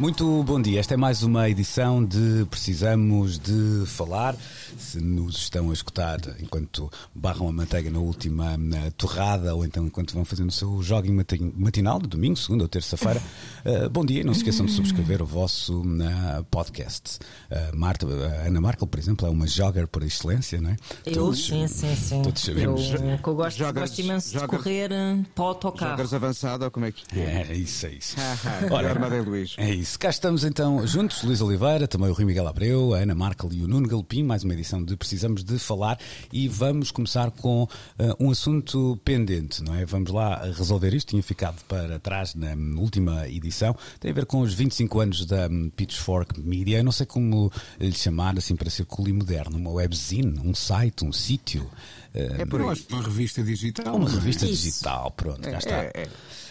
Muito bom dia. Esta é mais uma edição de Precisamos de Falar. Se nos estão a escutar enquanto barram a manteiga na última na torrada ou então enquanto vão fazendo o seu jogging mati- matinal de domingo, segunda ou terça-feira, eh, bom dia. Não se esqueçam de subscrever o vosso na podcast. Eh, Marta, a Ana Markel, por exemplo, é uma jogger por excelência, não é? Eu Todos- sim, sim, sim. Todos sabemos. Eu, que eu gosto, Jogas- gosto imenso jogas- de correr eh, para o autocarro. Jogares avançado ou como é que isto é? É, isso, é isso. Ora, Armada Luís. É isso. Cá estamos então juntos, Luís Oliveira, também o Rui Miguel Abreu, a Ana Markel e o Nuno Galopim, mais uma edição de Precisamos de Falar e vamos começar com eh, um assunto pendente, não é? Vamos lá resolver isto, tinha ficado para trás na hum, última edição, tem a ver com os 25 anos da hum, Pitchfork Media, eu não sei como lhe chamar assim para ser cool e moderno, uma webzine, um site, um sítio, eh, É por uma revista digital. uma é? revista Isso. digital, pronto, cá está. É,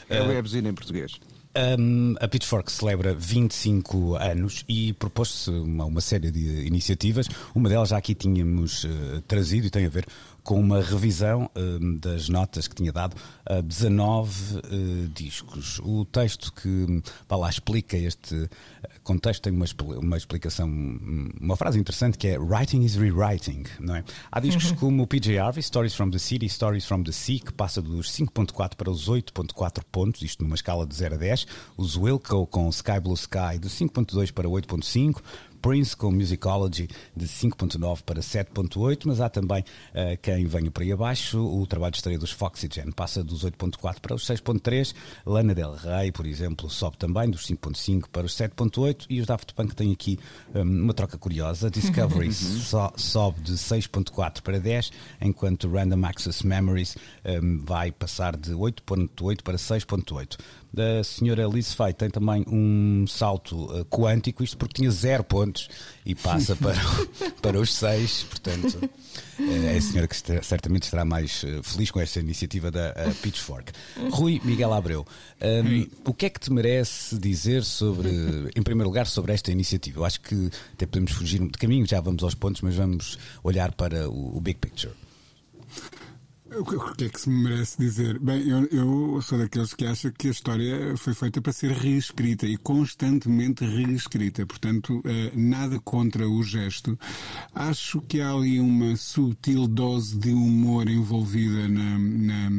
é, é o webzine em português. Um, a Pitchfork celebra 25 anos e propôs-se uma, uma série de iniciativas. Uma delas já aqui tínhamos eh, trazido e tem a ver com uma revisão um, das notas que tinha dado a 19 eh, discos. O texto que vá lá explica este eh, contexto tem uma, uma explicação, hum, uma frase interessante que é Writing is rewriting, não é? Há discos como o PJ Harvey, Stories from the City, Stories from the Sea, que passa dos 5.4 para os 8.4 pontos, isto numa escala de 0 a 10. Os Wilco com Sky Blue Sky de 5.2 para 8.5. Prince com Musicology de 5.9 para 7.8, mas há também eh, quem venha por aí abaixo. O trabalho de estreia dos Foxygen passa dos 8.4 para os 6.3. Lana Del Rey, por exemplo, sobe também dos 5.5 para os 7.8 e os Daft Punk têm aqui hum, uma troca curiosa. Discovery so- sobe de 6.4 para 10, enquanto Random Access Memories hum, vai passar de 8.8 para 6.8. A senhora Liz Fay tem também um salto eh, quântico, isto porque tinha zero pontos e passa para, para os 6, portanto é a senhora que estará- certamente estará mais eh, feliz com esta iniciativa da eh, Pitchfork. Rui Miguel Abreu, hum, o que é que te merece dizer sobre, em primeiro lugar, sobre esta iniciativa? Eu acho que até podemos fugir de caminho, já vamos aos pontos, mas vamos olhar para o, o big picture. O que, é que se me merece dizer? Bem, eu, eu sou daqueles que acham que a história foi feita para ser reescrita e constantemente reescrita. Portanto, eh, nada contra o gesto. Acho que há ali uma sutil dose de humor envolvida na, na-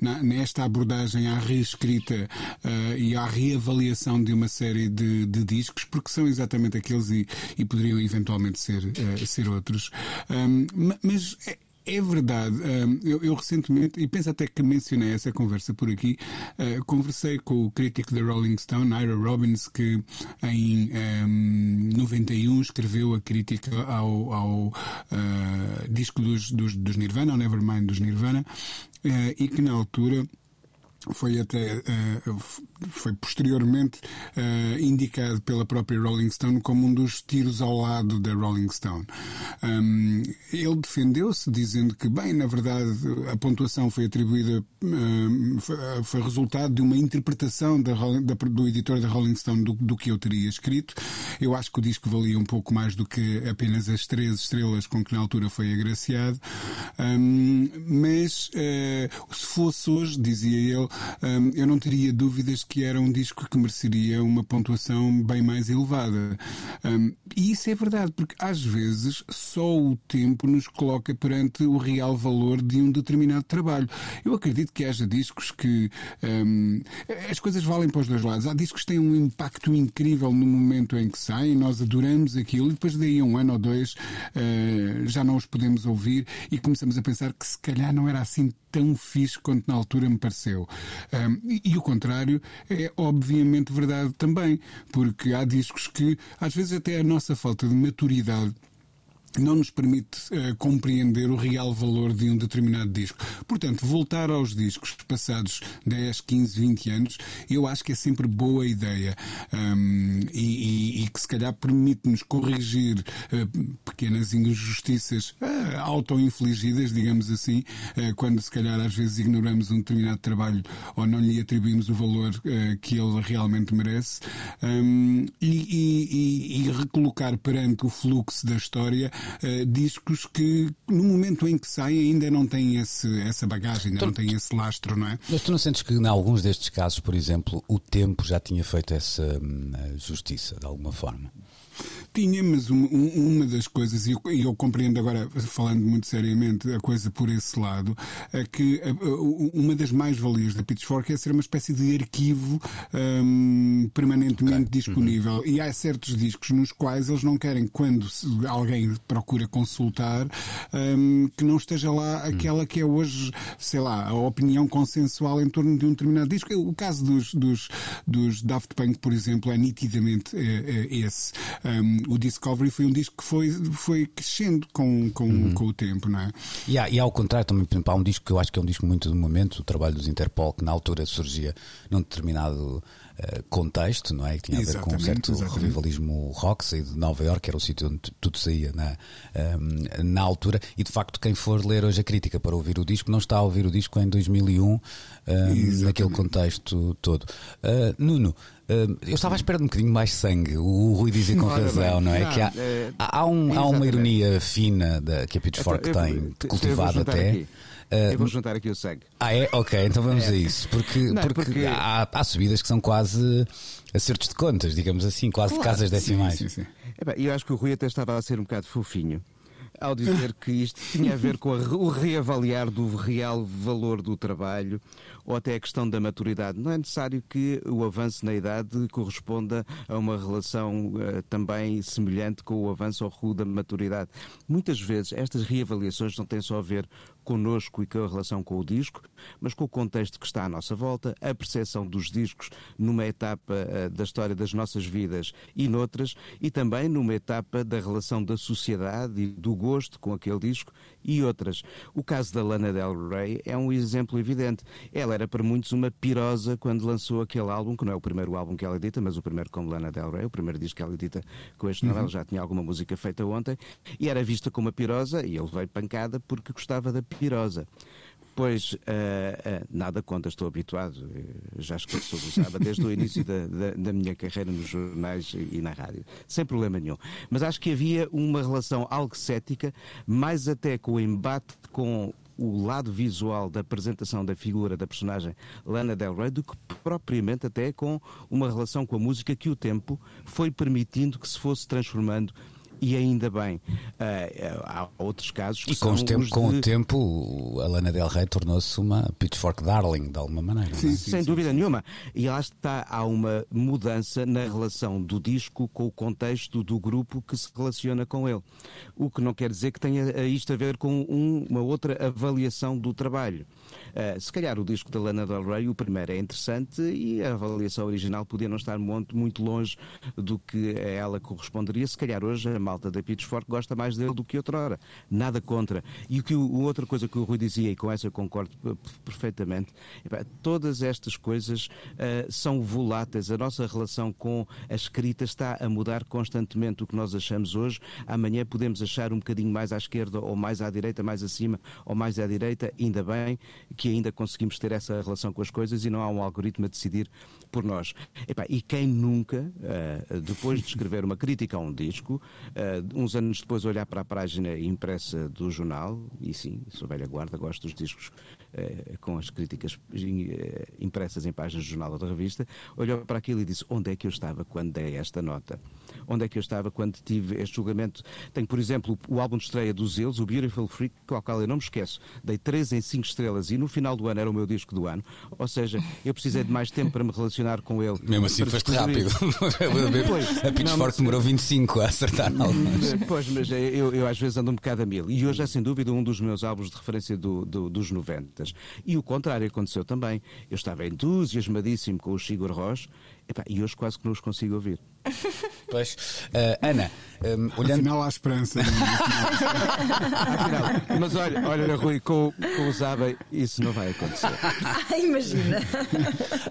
na- nesta abordagem à reescrita eh, e à reavaliação de uma série de, de discos, porque são exatamente aqueles e, e poderiam eventualmente ser, eh, ser outros. Ma- mas. é- é verdade. Eu, eu recentemente, e penso até que mencionei essa conversa por aqui, uh, conversei com o crítico da Rolling Stone, Ira Robbins, que em hum, 91 escreveu a crítica ao, ao, uh, disco dos, dos, dos Nirvana, ao Nevermind dos Nirvana, uh, e que na altura foi até f- foi posteriormente eh, indicado pela própria Rolling Stone como um dos tiros ao lado da Rolling Stone. Hum, ele defendeu-se dizendo que, bem, na verdade, a pontuação foi atribuída, foi, foi resultado de uma interpretação da, da- do editor da Rolling Stone do, do que eu teria escrito. Eu acho que o disco valia um pouco mais do que apenas as três estrelas com que na altura foi agraciado. Hum, mas eh, se fosse hoje, dizia ele, eu não teria dúvidas que era um disco que mereceria uma pontuação bem mais elevada. Hum, e isso é verdade, porque às vezes só o tempo nos coloca perante o real valor de um determinado trabalho. Eu acredito que haja discos que hum, as coisas valem para os dois lados. Há discos que têm um impacto incrível no momento em que saem, nós adoramos aquilo e depois daí a um ano ou dois eh, já não os podemos ouvir e começamos a pensar que se calhar não era assim tão fixe quanto na altura me pareceu. Um, e, e o contrário é obviamente verdade também, porque há discos que às vezes até a nossa falta de maturidade não nos permite uh, compreender o real valor de um determinado disco. Portanto, voltar aos discos passados 10, 15, 20 anos, eu acho que é sempre boa ideia um, e, e, e, que se calhar permite-nos corrigir uh, pequenas injustiças uh, auto-infligidas, digamos assim, quando se calhar às vezes ignoramos um determinado trabalho ou não lhe atribuímos o valor que ele realmente merece um, e, e recolocar perante o fluxo da história uh, discos que no momento em que saem ainda não têm esse, essa bagagem, ainda tu, não têm esse lastro, não é? Mas tu não sentes que em alguns destes casos, por exemplo, o tempo já tinha feito essa hum, justiça de alguma forma? Tinha, mas uma, uma das coisas, e eu, eu, compreendo agora, falando muito seriamente, a coisa por esse lado, é que uma das mais-valias da Pitchfork é ser uma espécie de arquivo um, permanentemente okay. disponível. Uhum. E há certos discos nos quais eles não querem, quando alguém procura consultar, um, que não esteja lá uhum. aquela que é hoje, sei lá, a opinião consensual em torno de um determinado disco. O caso dos, dos, dos Daft Punk, por exemplo, é nitidamente é, é esse. Um, o Discovery foi um disco que foi, foi crescendo com, com, uhum. com o tempo, não é? E, há, e ao contrário, também, por exemplo, há um disco que eu acho que é um disco muito do momento, o trabalho dos Interpol, que na altura surgia num determinado contexto, não é? Que tinha a ver com um certo exatamente. revivalismo rock, sair de Nova York, era o sítio onde tudo saía na, um, na altura, e de facto, quem for ler hoje a crítica para ouvir o disco, não está a ouvir o disco em 2001, um, naquele contexto todo. Uh, Nuno. Uh, eu estava à espera de um bocadinho mais sangue. O Rui dizia com razão, não é? Não, que há, é, há, um, há, uma ironia fina da, que a Pitchfork então, tem, cultivada até. Aqui. Uh, eu vou juntar aqui o sangue. Ah, é? Ok, então vamos é. a isso. Porque, não, porque, porque... Há, há, subidas que são quase acertos de contas, digamos assim, quase claro, casas decimais. Sim, sim, sim. Eu acho que o Rui até estava a ser um bocado fofinho ao dizer que isto tinha a ver com a, o reavaliar do real valor do trabalho ou até a questão da maturidade. Não é necessário que o avanço na idade corresponda a uma relação uh, também semelhante com o avanço ao rumo da maturidade. Muitas vezes estas reavaliações não têm só a ver connosco e com a relação com o disco, mas com o contexto que está à nossa volta, a percepção dos discos numa etapa uh, da história das nossas vidas e noutras, e também numa etapa da relação da sociedade e do gosto com aquele disco e outras. O caso da Lana Del Rey é um exemplo evidente. Ela era para muitos uma pirosa quando lançou aquele álbum, que não é o primeiro álbum que ela edita, mas o primeiro com Lana Del Rey, o primeiro disco que ela edita com este uhum. nome, ela já tinha alguma música feita ontem, e era vista como uma pirosa, e ele veio pancada porque gostava da pirosa. Pois, uh, uh, nada conta, estou habituado, já esqueço o usava desde o início da, da, da, minha carreira nos jornais e na rádio, sem problema nenhum. Mas acho que havia uma relação algo cética, mais até com o embate com o lado visual da apresentação da figura da personagem Lana Del Rey do que propriamente até com uma relação com a música que o tempo foi permitindo que se fosse transformando e ainda bem. Uh, há outros casos que E com, tempo, com de... o tempo, a Lana Del Rey tornou-se uma Pitchfork Darling, de alguma maneira. Sim, é? sim, sem sim, dúvida nenhuma. E lá está, há uma mudança na relação do disco com o contexto do grupo que se relaciona com ele. O que não quer dizer que tenha isto a ver com um, uma outra avaliação do trabalho. Uh, se calhar o disco da Lana Del Rey, o primeiro é interessante e a avaliação original podia não estar muito, muito longe do que a ela corresponderia. Se calhar hoje a malta da Pitchfork gosta mais dele do que outrora. Nada contra. E o que o, outra coisa que o Rui dizia, e com essa eu concordo perfeitamente, todas estas coisas uh, são voláteis. A nossa relação com a escrita está a mudar constantemente. O que nós achamos hoje, amanhã podemos achar um bocadinho mais à esquerda ou mais à direita, mais acima ou mais à direita, ainda bem que ainda conseguimos ter essa relação com as coisas e não há um algoritmo a decidir por nós. e quem nunca, uh, depois de escrever uma crítica a um disco, uh, uns anos depois olhar para a página impressa do jornal, e sim, sou velha guarda, gosto dos discos com as críticas impressas em páginas do jornal ou da revista, olhou para aquilo e disse: onde é que eu estava quando dei esta nota? Onde é que eu estava quando tive este julgamento? Tenho, por exemplo, o álbum de estreia dos Eles, o Beautiful Freak, ao qual eu não me esqueço, dei 3 em 5 estrelas e no final do ano era o meu disco do ano, ou seja, eu precisei de mais tempo para me relacionar com ele. Mesmo assim foste rápido. a Pitchfork demorou 25 a acertar algumas. Pois, mas eu, eu, às vezes ando um bocado a mil. E hoje é sem dúvida um dos meus álbuns de referência do, do, dos 90. E o contrário aconteceu também. Eu estava entusiasmadíssimo com o Sigur Rós e hoje quase que não os consigo ouvir. Pois, uh, Ana, um, olhando. Afinal, há esperança. Afinal, mas olha, olha Rui, com, com o Zaba isso não vai acontecer. Ah, imagina.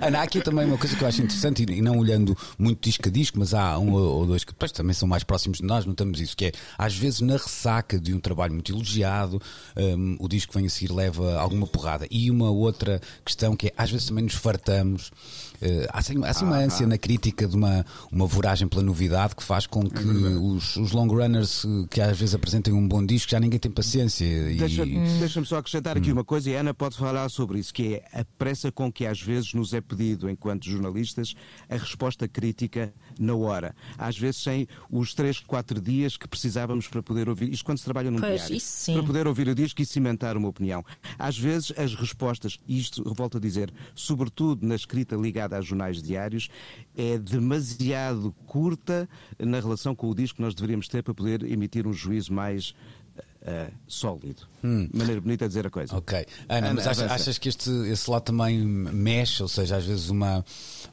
Ana, há aqui também uma coisa que eu acho interessante, e não olhando muito disco a disco, mas há um ou dois que depois também são mais próximos de nós, notamos isso, que é às vezes na ressaca de um trabalho muito elogiado, um, o disco que vem a seguir leva alguma porrada. E uma outra questão que é às vezes também nos fartamos. Uh, há assim, há assim uma ânsia na crítica de uma, uma voragem pela novidade que faz com que os, os long runners uh, que às vezes apresentem um bom disco já ninguém tem paciência. E... Deixa-me deixa só acrescentar aqui uma coisa, e a Ana pode falar sobre isso, que é a pressa com que às vezes nos é pedido, enquanto jornalistas, a resposta crítica na hora. Às vezes sem os 3, 4 dias que precisávamos para poder ouvir. Isto quando se trabalha num Pois, diário. isso sim. Para poder ouvir o disco e cimentar uma opinião. Às vezes as respostas, e isto volto a dizer, sobretudo na escrita ligada a jornais diários, é demasiado curta na relação com o disco que nós deveríamos ter para poder emitir um juízo mais eh, sólido. Maneira bonita de dizer a coisa. Ok. Ana, Ana, mas achas, achas que este, esse lado também mexe, ou seja, às vezes uma,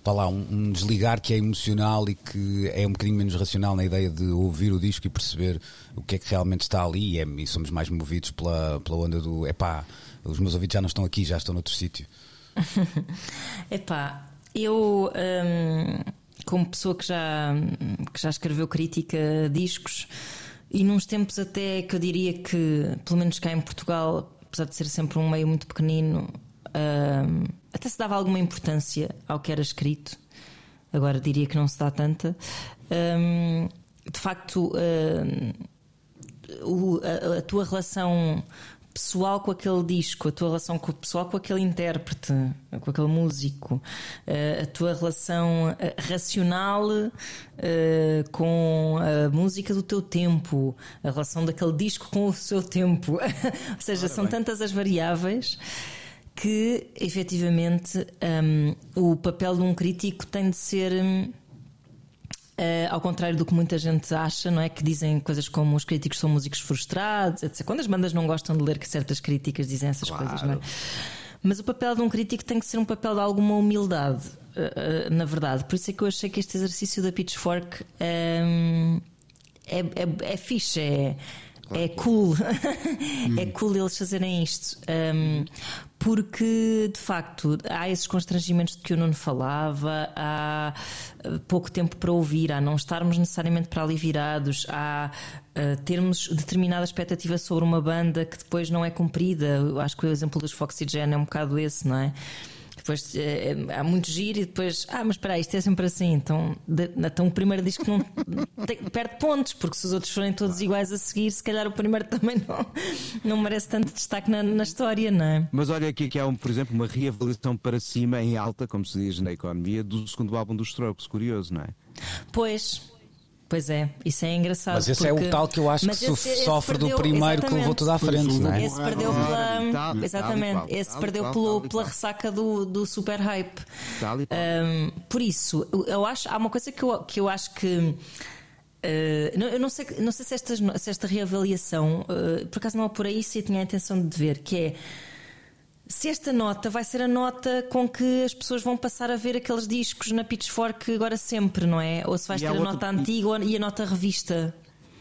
vá lá, um, um desligar que é emocional e que é um bocadinho menos racional na ideia de ouvir o disco e perceber o que é que realmente está ali e, é- e somos mais movidos pela, pela onda do epá, os meus ouvidos já não estão aqui, já estão noutro sítio. Epá, eu, hum, como pessoa que já, que já escreveu crítica a discos, e nos tempos até que eu diria que, pelo menos cá em Portugal, apesar de ser sempre um meio muito pequenino, hum, até se dava alguma importância ao que era escrito. Agora diria que não se dá tanta. Hum, de facto, hum, o- a, a tua relação pessoal com aquele disco, a tua relação com, pessoal com aquele intérprete, com aquele músico, eh, a tua relação eh, racional eh, com a música do teu tempo, a relação daquele disco com o seu tempo. Ou seja, são tantas as variáveis que efetivamente hum, o papel de um crítico tem de ser. hum, Uh, ao contrário do que muita gente acha, não é? Que dizem coisas como os críticos são músicos frustrados, etc. Quando as bandas não gostam de ler que certas críticas dizem essas coisas, não é? Mas o papel de um crítico tem que ser um papel de alguma humildade, uh, uh, na verdade. Por isso é que eu achei que este exercício da Pitchfork um, é, é, é fixe, é, é cool. é cool eles fazerem isto. Um, porque, de facto, há esses constrangimentos de que o Nuno falava, há uh, pouco tempo para ouvir, há não estarmos necessariamente para ali virados, há uh, termos determinada expectativa sobre uma banda que depois não é cumprida. Acho que o exemplo dos Foxygen é um bocado esse, não é? Depois eh, há muito giro e depois, ah, mas espera isto é sempre assim. Então, de, então o primeiro disco não tem, perde pontos, porque se os outros forem todos iguais a seguir, se calhar o primeiro também não, não merece tanto destaque na, na história, não é? Mas olha aqui que há, um, por exemplo, uma reavaliação para cima, em alta, como se diz na economia, do segundo álbum dos Strokes. Curioso, não é? Pois. Pois é, isso é engraçado. Mas esse é porque- o tal que eu acho que Mas esse- sofre- esse sofre do perdeu- primeiro que levou tudo à frente, não é? Esse perdeu pela. exatamente, esse perdeu pelo- pela ressaca do, do super hype. Um, por isso, eu- acho, há uma coisa que eu, que eu acho que. uh, não- eu não sei, não sei se, estas- se esta reavaliação, uh, por acaso não é por aí, se eu tinha a intenção de ver, que é se esta nota vai ser a nota com que as pessoas vão passar a ver aqueles discos na Pitchfork agora sempre, não é? Ou se vais E ter a nota antiga e a nota revista.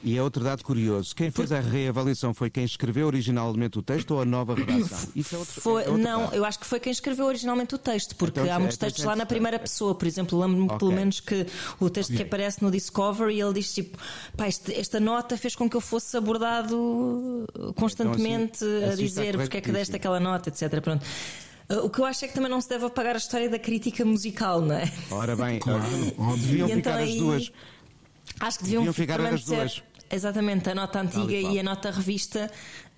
E é outro dado curioso. Quem fez a reavaliação foi quem escreveu originalmente o texto ou a nova redação? Isso é outro, Foi- é outro não, dado. eu acho que foi quem escreveu originalmente o texto, porque Então, há muitos então, textos lá na então, primeira pessoa. Por exemplo, lembro-me Ok. pelo menos que o texto que aparece no Discovery ele diz tipo: pá, este- esta nota fez com que eu fosse abordado constantemente Então, assim- a assim dizer porque é que deste aquela nota, etc. Pronto. Uh, O que eu acho é que também não se deve apagar a história da crítica musical, não é? Ora bem, Claro, óbvio. deviam E então ficar as duas. Acho que deviam, Deviam ficar as ser- duas. Exatamente, a nota antiga e qual. e a nota revista,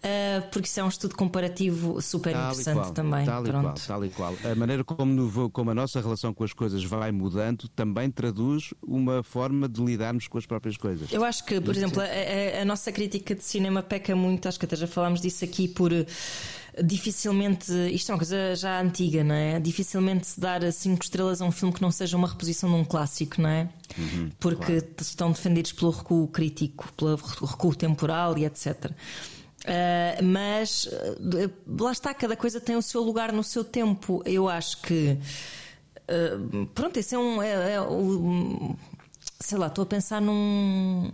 uh, porque isso é um estudo comparativo super Tal interessante qual, também. Tal e qual, Pronto. tal e qual. A maneira como, como a nossa relação com as coisas vai mudando também traduz uma forma de lidarmos com as próprias coisas. Eu acho que, por exemplo, a, a- a nossa crítica de cinema peca muito, acho que até já falámos disso aqui, por dificilmente. Isto é uma coisa já antiga, não é? Dificilmente se dar cinco estrelas a um filme que não seja uma reposição de um clássico, não é? Uhum, Porque estão defendidos pelo recuo crítico, pelo recuo temporal e etc. Uh, mas uh, lá está, cada coisa tem o seu lugar no seu tempo. Eu acho que. uh, pronto, esse é um. É, é um- sei lá, estou a pensar num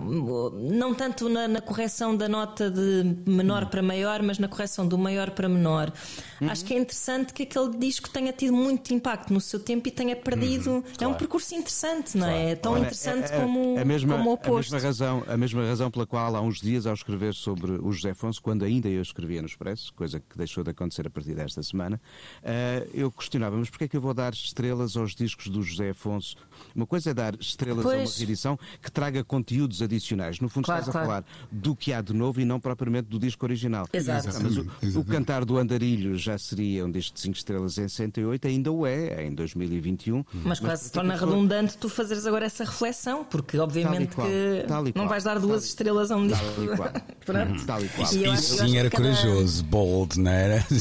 não tanto na, na, correção da nota de menor para maior, mas na correção do maior para menor. Uhum. Acho que é interessante que aquele disco tenha tido muito impacto no seu tempo e tenha perdido. Uhum. É um percurso interessante, não é? É tão Olha, interessante é, é, como, a mesma, como o oposto. A mesma, razão, a mesma razão pela qual, há uns dias, ao escrever sobre o José Afonso, quando ainda eu escrevia no Expresso, coisa que deixou de acontecer a partir desta semana, uh, eu questionava, mas porquê é que eu vou dar estrelas aos discos do José Afonso? Uma coisa é dar estrelas pois. a uma reedição que traga conteúdos adicionais. No fundo, claro, estás claro. a falar do que há de novo e não propriamente do disco original. Exato. Mas o, o, Cantar do Andarilho já seria um disco de 5 estrelas em 68, ainda o é, em 2021. Mas, mas quase se torna redundante tu fazeres agora essa reflexão, porque obviamente qual, que não vais dar duas estrelas a um disco. Tal e qual. Pronto. Tal e qual. Isso sim era cada... corajoso, bold, não era?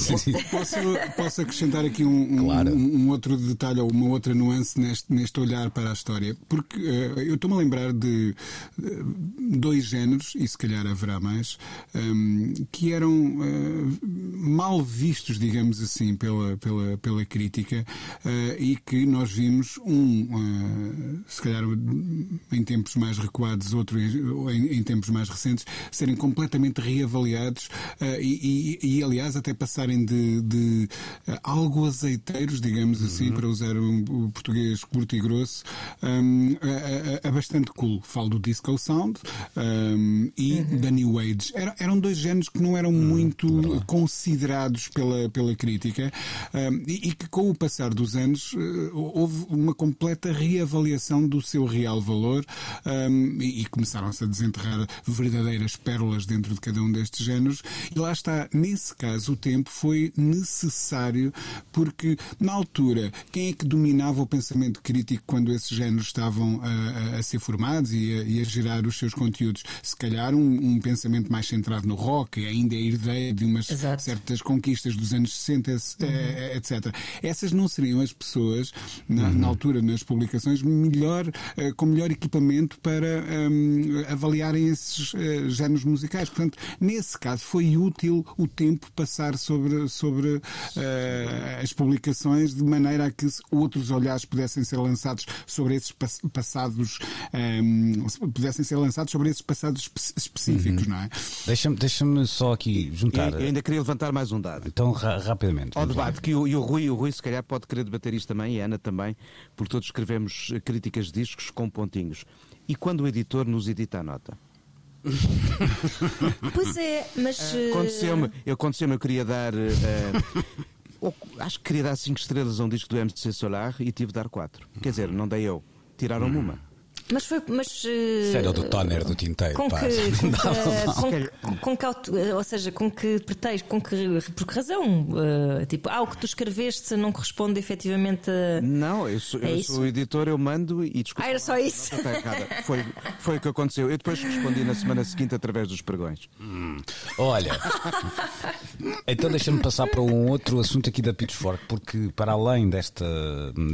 Posso, posso acrescentar aqui um, claro. um, um, outro detalhe ou uma outra nuance neste, neste olhar para a história? Porque uh, eu estou-me a lembrar de uh, dois géneros, e se calhar haverá mais, um, que eram uh, mal vistos, digamos assim, pela, pela, pela crítica e que nós vimos um, se calhar em tempos mais recuados, outro em, em tempos mais recentes, serem completamente reavaliados e, e, e, aliás, até passarem de, de algo azeiteiros, digamos assim, uhum. para usar o, o português curto e grosso, um, a, a, a, bastante cool. Falo do Disco Sound um, e uhum. da New Age. Era, eram dois géneros que não eram uhum. muito considerados pela, pela crítica um, e, e, que, com o passar dos anos, uh, houve uma completa reavaliação do seu real valor e, e começaram-se a desenterrar verdadeiras pérolas dentro de cada um destes géneros. E lá está, nesse caso, o tempo foi necessário porque, na altura, quem é que dominava o pensamento crítico quando esses géneros estavam a, a ser formados e a, e a, gerar os seus conteúdos. Se calhar um, um, pensamento mais centrado no rock, ainda é herdeiro de umas Exato. certas conquistas dos anos 60, uhum. Eh, etc. Essas não seriam as pessoas, na, uhum. na altura, nas publicações, melhor, uh, com melhor equipamento para um, avaliarem esses uh, géneros musicais. Portanto, nesse caso, foi útil o tempo passar sobre, sobre uh, as publicações de maneira a que outros olhares pudessem ser lançados sobre esses passados um, ehm, pudessem ser lançados sobre esses passados específicos, uhum. não é? Deixa-me deixa só aqui juntar. Eu ainda queria levantar mais um dado. Então, ra rapidamente. Ao debate, que o, e o Rui, o Rui se calhar pode querer debater isto também, e a Ana também, porque todos escrevemos críticas de discos com pontinhos. E quando o editor nos edita a nota? pois é, mas. Aconteceu-me, aconteceu eu queria dar. Uh, acho que queria dar 5 estrelas a um disco do MCC Solar e tive de dar 4. Quer dizer, não dei eu. Tiraram-me uma. Mas foi. Mas, uh, Sério do toner do tinteiro. Com que, com, que, com, com, que, ou seja, com que pretexto, com que. Por que razão? Uh, tipo, ah, o que tu escreveste não corresponde efetivamente a. Não, eu sou, é eu sou editor, eu mando e desculpa. Ah, era só isso? Foi, foi o que aconteceu. Eu depois respondi na semana seguinte através dos pregões. Hum, olha. então deixa-me passar para um outro assunto aqui da Pitchfork, porque para além desta,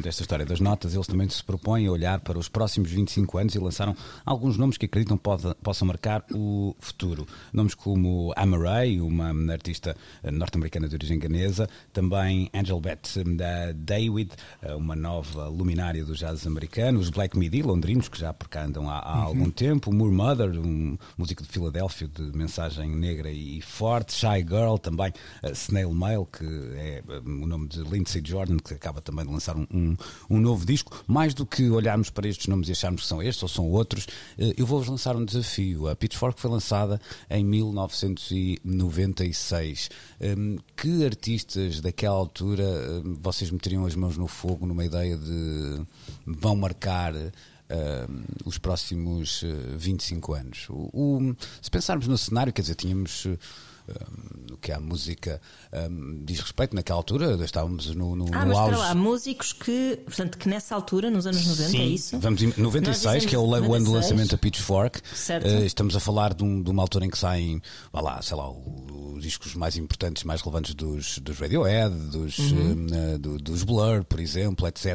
desta história das notas, eles também se propõem a olhar para os próximos 25 25 anos e lançaram alguns nomes que acreditam pode, possam marcar o futuro. Nomes como Amaray, uma artista norte-americana de origem ganesa, também Angel Beth David, uma nova luminária do jazz americano, os Black Midi, londrinos, que já por cá andam há, há uhum. algum tempo, Moore Mother, um músico de Filadélfia de mensagem negra e forte, Shy Girl, também uh, Snail Mail, que é o nome de Lindsay Jordan, que acaba também de lançar um, um, um novo disco. Mais do que olharmos para estes nomes e acharmos são estes ou são outros, eh, eu vou-vos lançar um desafio. A Pitchfork foi lançada em 1996. Ehm, que artistas daquela altura ehm, vocês meteriam as mãos no fogo numa ideia de vão marcar uh, os próximos uh, eh, 25 anos. O, o, se pensarmos no cenário, quer dizer, tínhamos no que a música um, diz respeito, naquela altura estávamos no, no, ah, no mas auge. Lá, há músicos que, portanto, que nessa altura, nos anos 90, Sim, é isso? Vamos em 96, que é o, 96. o ano do lançamento da Pitchfork. Uh, estamos a falar de, um, de, uma altura em que saem, vá lá, sei lá, os discos mais importantes, mais relevantes dos, dos Radiohead, dos, uhum. uh, do, dos Blur, por exemplo, etc.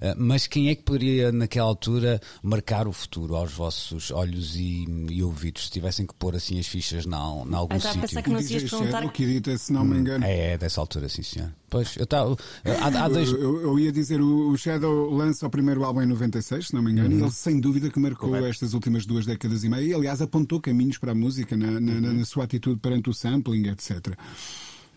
Uh, mas quem é que poderia, naquela altura, marcar o futuro aos vossos olhos e, e ouvidos, se tivessem que pôr assim as fichas na, na algum ah, sítio? que nos ias perguntar. O que edita, se não me engano. É, é dessa altura, sim, senhor. Pois, eu, tava, há, há dois... eu, eu, ia dizer, o Shadow lança o primeiro álbum em 96, se não me engano, uhum. e ele sem dúvida que marcou Correto. estas últimas duas décadas e meia, e aliás apontou caminhos para a música na, na, uhum. na sua atitude perante o sampling, etc.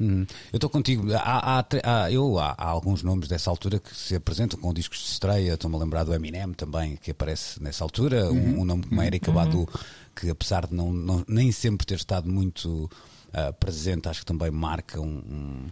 Hum, eu estou contigo. Há, há, há eu, há, há, alguns nomes dessa altura que se apresentam com discos de estreia. Estou-me a lembrar do Eminem também, que aparece nessa altura. Uhum. Um, um, nome como Erika uhum. Badu, que apesar de não, não, nem sempre ter estado muito uh, presente, acho que também marca um, um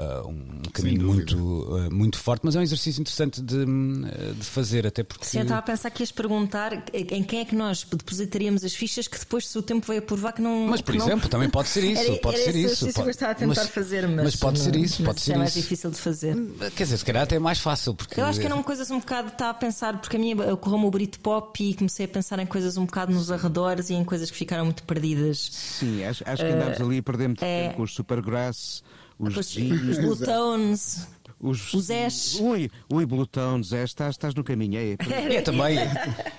uh, um caminho muito, uh, muito forte, mas é um exercício interessante de, uh, de fazer, até porque. Sim, eu estava a pensar que ias perguntar em quem é que nós depositaríamos as fichas que depois, se o tempo veio a provar que não. Mas, por exemplo, não... também pode ser isso. Era, pode era ser isso. Pode... que eu estava a tentar mas, fazer, mas. Mas pode não, ser isso, pode ser é mais isso. difícil de fazer. Quer dizer, se calhar até é mais fácil. Porque... Eu acho que eram coisas um bocado. Estava a pensar, porque a minha ocorreu-me o Britpop e comecei a pensar em coisas um bocado nos arredores e em coisas que ficaram muito perdidas. Sim, acho, acho que andámos ali a perder muito é... tempo com os Supergrass os, os, os Blue Tones. Os, os Ash. Ui, ui, Blutão, Zé, estás, estás no caminho. É, é também.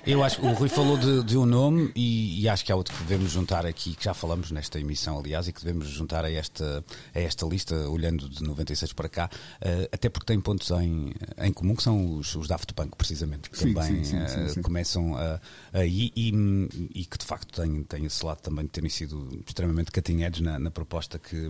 Eu acho que o Rui falou de, de um nome e, e, acho que há outro que devemos juntar aqui, que já falamos nesta emissão, aliás, e que devemos juntar a esta, a esta lista, olhando de 96 para cá, uh, até porque tem pontos em, em comum, que são os, os Daft Punk, precisamente, que sim, também sim, sim, uh, começam aí e, e, que de facto têm, têm esse lado também de terem sido extremamente cutting edge na, na proposta que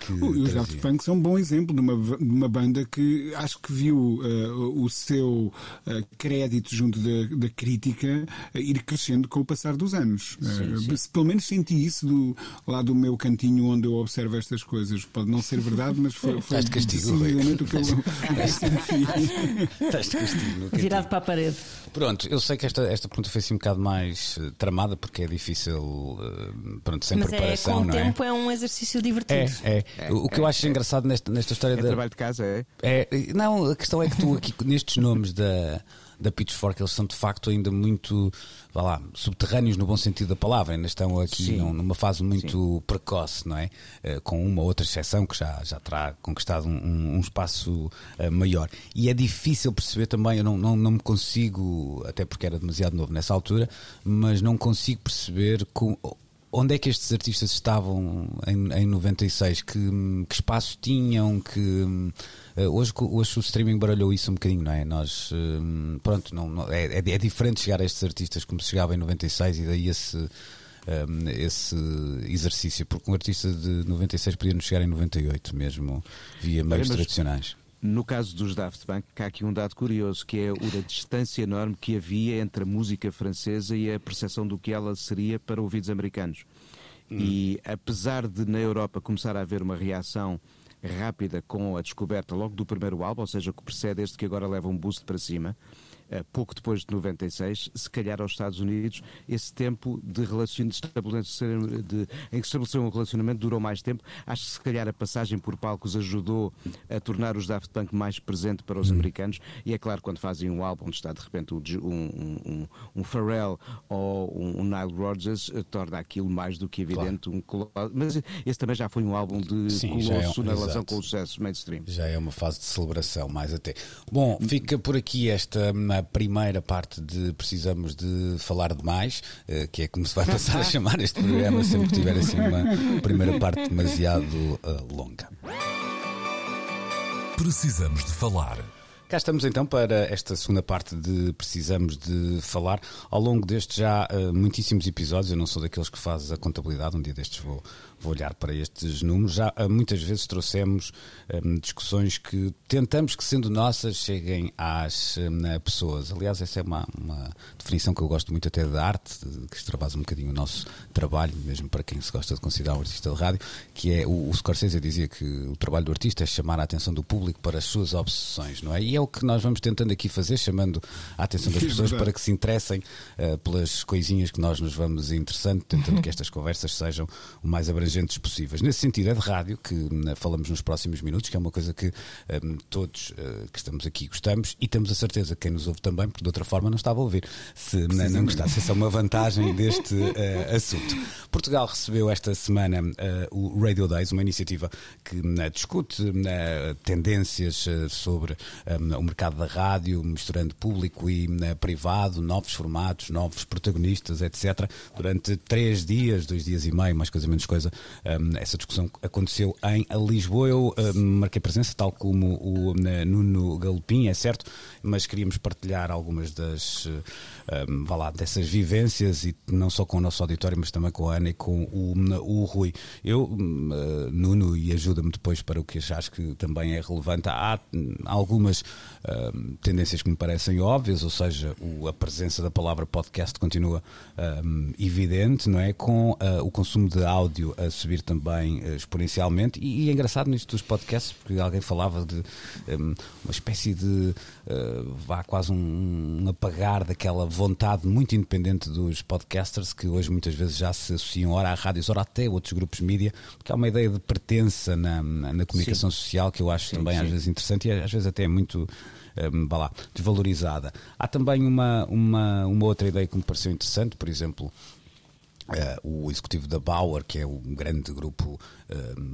que. E os Daft Punk são um bom exemplo de uma, de uma banda que acho que viu uh, o seu uh, crédito junto da, da crítica uh, ir crescendo com o passar dos anos. Sim, sim. Pelo menos senti isso do, lá do meu cantinho onde eu observo estas coisas. Pode não ser verdade, mas foi, foi de castigo, o que eu senti. Estás de castigo. Virado para a parede. Pronto, eu sei que esta, esta pergunta foi assim um bocado mais tramada porque é difícil, pronto, sem mas preparação. Mas é, com o tempo é? é um exercício divertido. É, é. É, o que eu acho engraçado nesta, nesta história é da. trabalho de casa, é? é? Não, a questão é que tu aqui, nestes nomes da, da Pitchfork, eles são de facto ainda muito, vá lá, subterrâneos no bom sentido da palavra, ainda estão aqui num, numa fase muito Sim. precoce, não é? Uh, com uma outra exceção que já, já terá conquistado um, um espaço uh, maior. E é difícil perceber também, eu não, não, não me consigo, até porque era demasiado novo nessa altura, mas não consigo perceber com onde é que estes artistas estavam em, em 96? Que, que espaço tinham? Que uh, hoje, hoje o streaming baralhou isso um bocadinho, não é? Nós uh, pronto, não, não é, é, é, diferente chegar a estes artistas como se chegava em 96 e daí esse eh, esse exercício, porque um artista de 96 podia nos chegar em 98 mesmo, via meios tradicionais. No caso dos Daft Punk, há aqui um dado curioso, que é a distância enorme que havia entre a música francesa e a percepção do que ela seria para ouvidos americanos. Hum. E apesar de na Europa começar a haver uma reação rápida com a descoberta logo do primeiro álbum, ou seja, que precede este que agora leva um boost para cima, pouco depois de 96, se calhar aos Estados Unidos, esse tempo de relacionamento de, de, em que estabeleceu um relacionamento durou mais tempo. Acho que se calhar a passagem por palcos ajudou a tornar os Daft Punk mais presente para os hum. americanos. E é claro, quando fazem um álbum onde está de repente um, um, um, um Pharrell ou um, um Nile Rodgers, eh, torna aquilo mais do que evidente claro. um Mas esse também já foi um álbum de Sim, colosso é, na relação exato. com o sucesso mainstream. Já é uma fase de celebração, mais até. Bom, fica por aqui esta primeira parte de Precisamos de Falar de Mais, eh, que é como se vai passar a chamar este programa sempre que tiver assim uma primeira parte demasiado uh, longa. Precisamos de Falar. Cá estamos então para esta segunda parte de Precisamos de Falar. Ao longo destes já uh, muitíssimos episódios, eu não sou daqueles que faz a contabilidade, um dia destes vou olhar para estes números. Já ah, muitas vezes trouxemos um, discussões que tentamos que, sendo nossas, cheguem às um, pessoas. Aliás, essa é uma, uma, definição que eu gosto muito até da arte, que extravasa um bocadinho o nosso trabalho, mesmo para quem se gosta de considerar um artista de rádio, que é o, o Scorsese dizia que o trabalho do artista é chamar a atenção do público para as suas obsessões, não é? E é o que nós vamos tentando aqui fazer, chamando a atenção das pessoas para que se interessem uh, pelas coisinhas que nós nos vamos interessando, tentando que estas conversas sejam o mais abrangentes abrangentes possíveis. Nesse sentido, é de rádio, que hum, falamos nos próximos minutos, que é uma coisa que um, todos uh, que estamos aqui gostamos e temos a certeza que quem nos ouve também, porque de outra forma não estava a ouvir, se não, não gostasse. Essa é uma vantagem deste uh, assunto. Portugal recebeu esta semana uh, o Radio Days, uma iniciativa que discute tendências sobre um, o mercado da rádio, misturando público e privado, novos formatos, novos protagonistas, etc. Durante três dias, dois dias e meio, mais coisa menos coisa, essa discussão aconteceu em Lisboa. Eu marquei presença, tal como o Nuno Galopim, é certo, mas queríamos partilhar algumas das, vá lá, dessas vivências e não só com o nosso auditório, mas também com a Ana e com o, o Rui. Eu, Nuno, e ajuda-me depois para o que acho que também é relevante, há algumas uh, tendências que me parecem óbvias, ou seja, o, a presença da palavra podcast continua uh, evidente, não é? Com uh, o consumo de áudio a subir também exponencialmente. E, e, é engraçado nisto dos podcasts, porque alguém falava de um, uma espécie de vá quase um, um apagar daquela vontade muito independente dos podcasters que hoje muitas vezes já se associam ora à rádios, ora até a outros grupos de mídia, porque há uma ideia de pertença na, na comunicação sim. social que eu acho sim, também sim. às vezes interessante e às vezes até é muito um, lá, desvalorizada. Há também uma, uma, uma outra ideia que me pareceu interessante, por exemplo, Uh, o executivo da Bauer, que é um grande grupo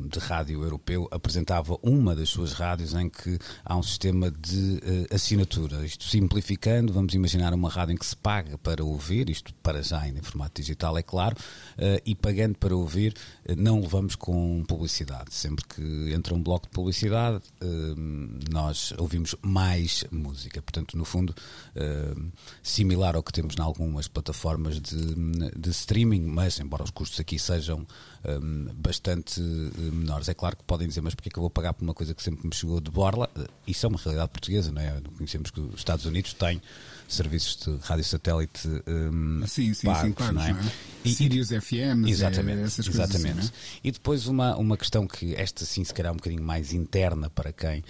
de rádio europeu, apresentava uma das suas rádios em que há um sistema de uh, assinatura. Isto simplificando, vamos imaginar uma rádio em que se paga para ouvir, isto para já ainda em formato digital, é claro, e pagando para ouvir, não levamos com publicidade. Sempre que entra um bloco de publicidade, nós ouvimos mais música. Portanto, no fundo, similar ao que temos em algumas plataformas de, de streaming mas embora os custos aqui sejam bastante eh, menores. É claro que podem dizer, mas porquê é que eu vou pagar por uma coisa que sempre me chegou de borla? Eh, isso é uma realidade portuguesa, não é? Conhecemos que os Estados Unidos têm serviços de rádio satélite um, sim, sim, pagos, sim, claro, não é? Não é? E, Sirius FM, exatamente, essas coisas assim, exatamente. Assim, E depois uma, uma questão que esta sim se calhar um bocadinho mais interna para quem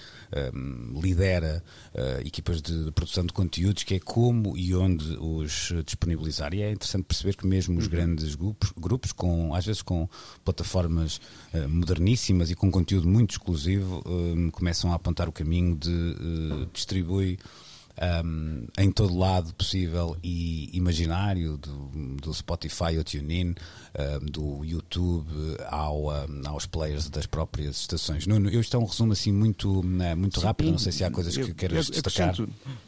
um, lidera uh, equipas de, de, produção de conteúdos, que é como e onde os disponibilizar. E é interessante perceber que mesmo os uhum. grandes grupos, grupos com, às vezes com plataformas moderníssimas e com conteúdo muito exclusivo, um, começam a apontar o caminho de uh, distribui um, em todo lado possível e imaginário, do, do Spotify ao TuneIn, um, do YouTube ao, um, aos players das próprias estações. Nuno, eu isto é um resumo assim muito, né, muito Sim, rápido, não sei se há coisas eu, que queiras destacar.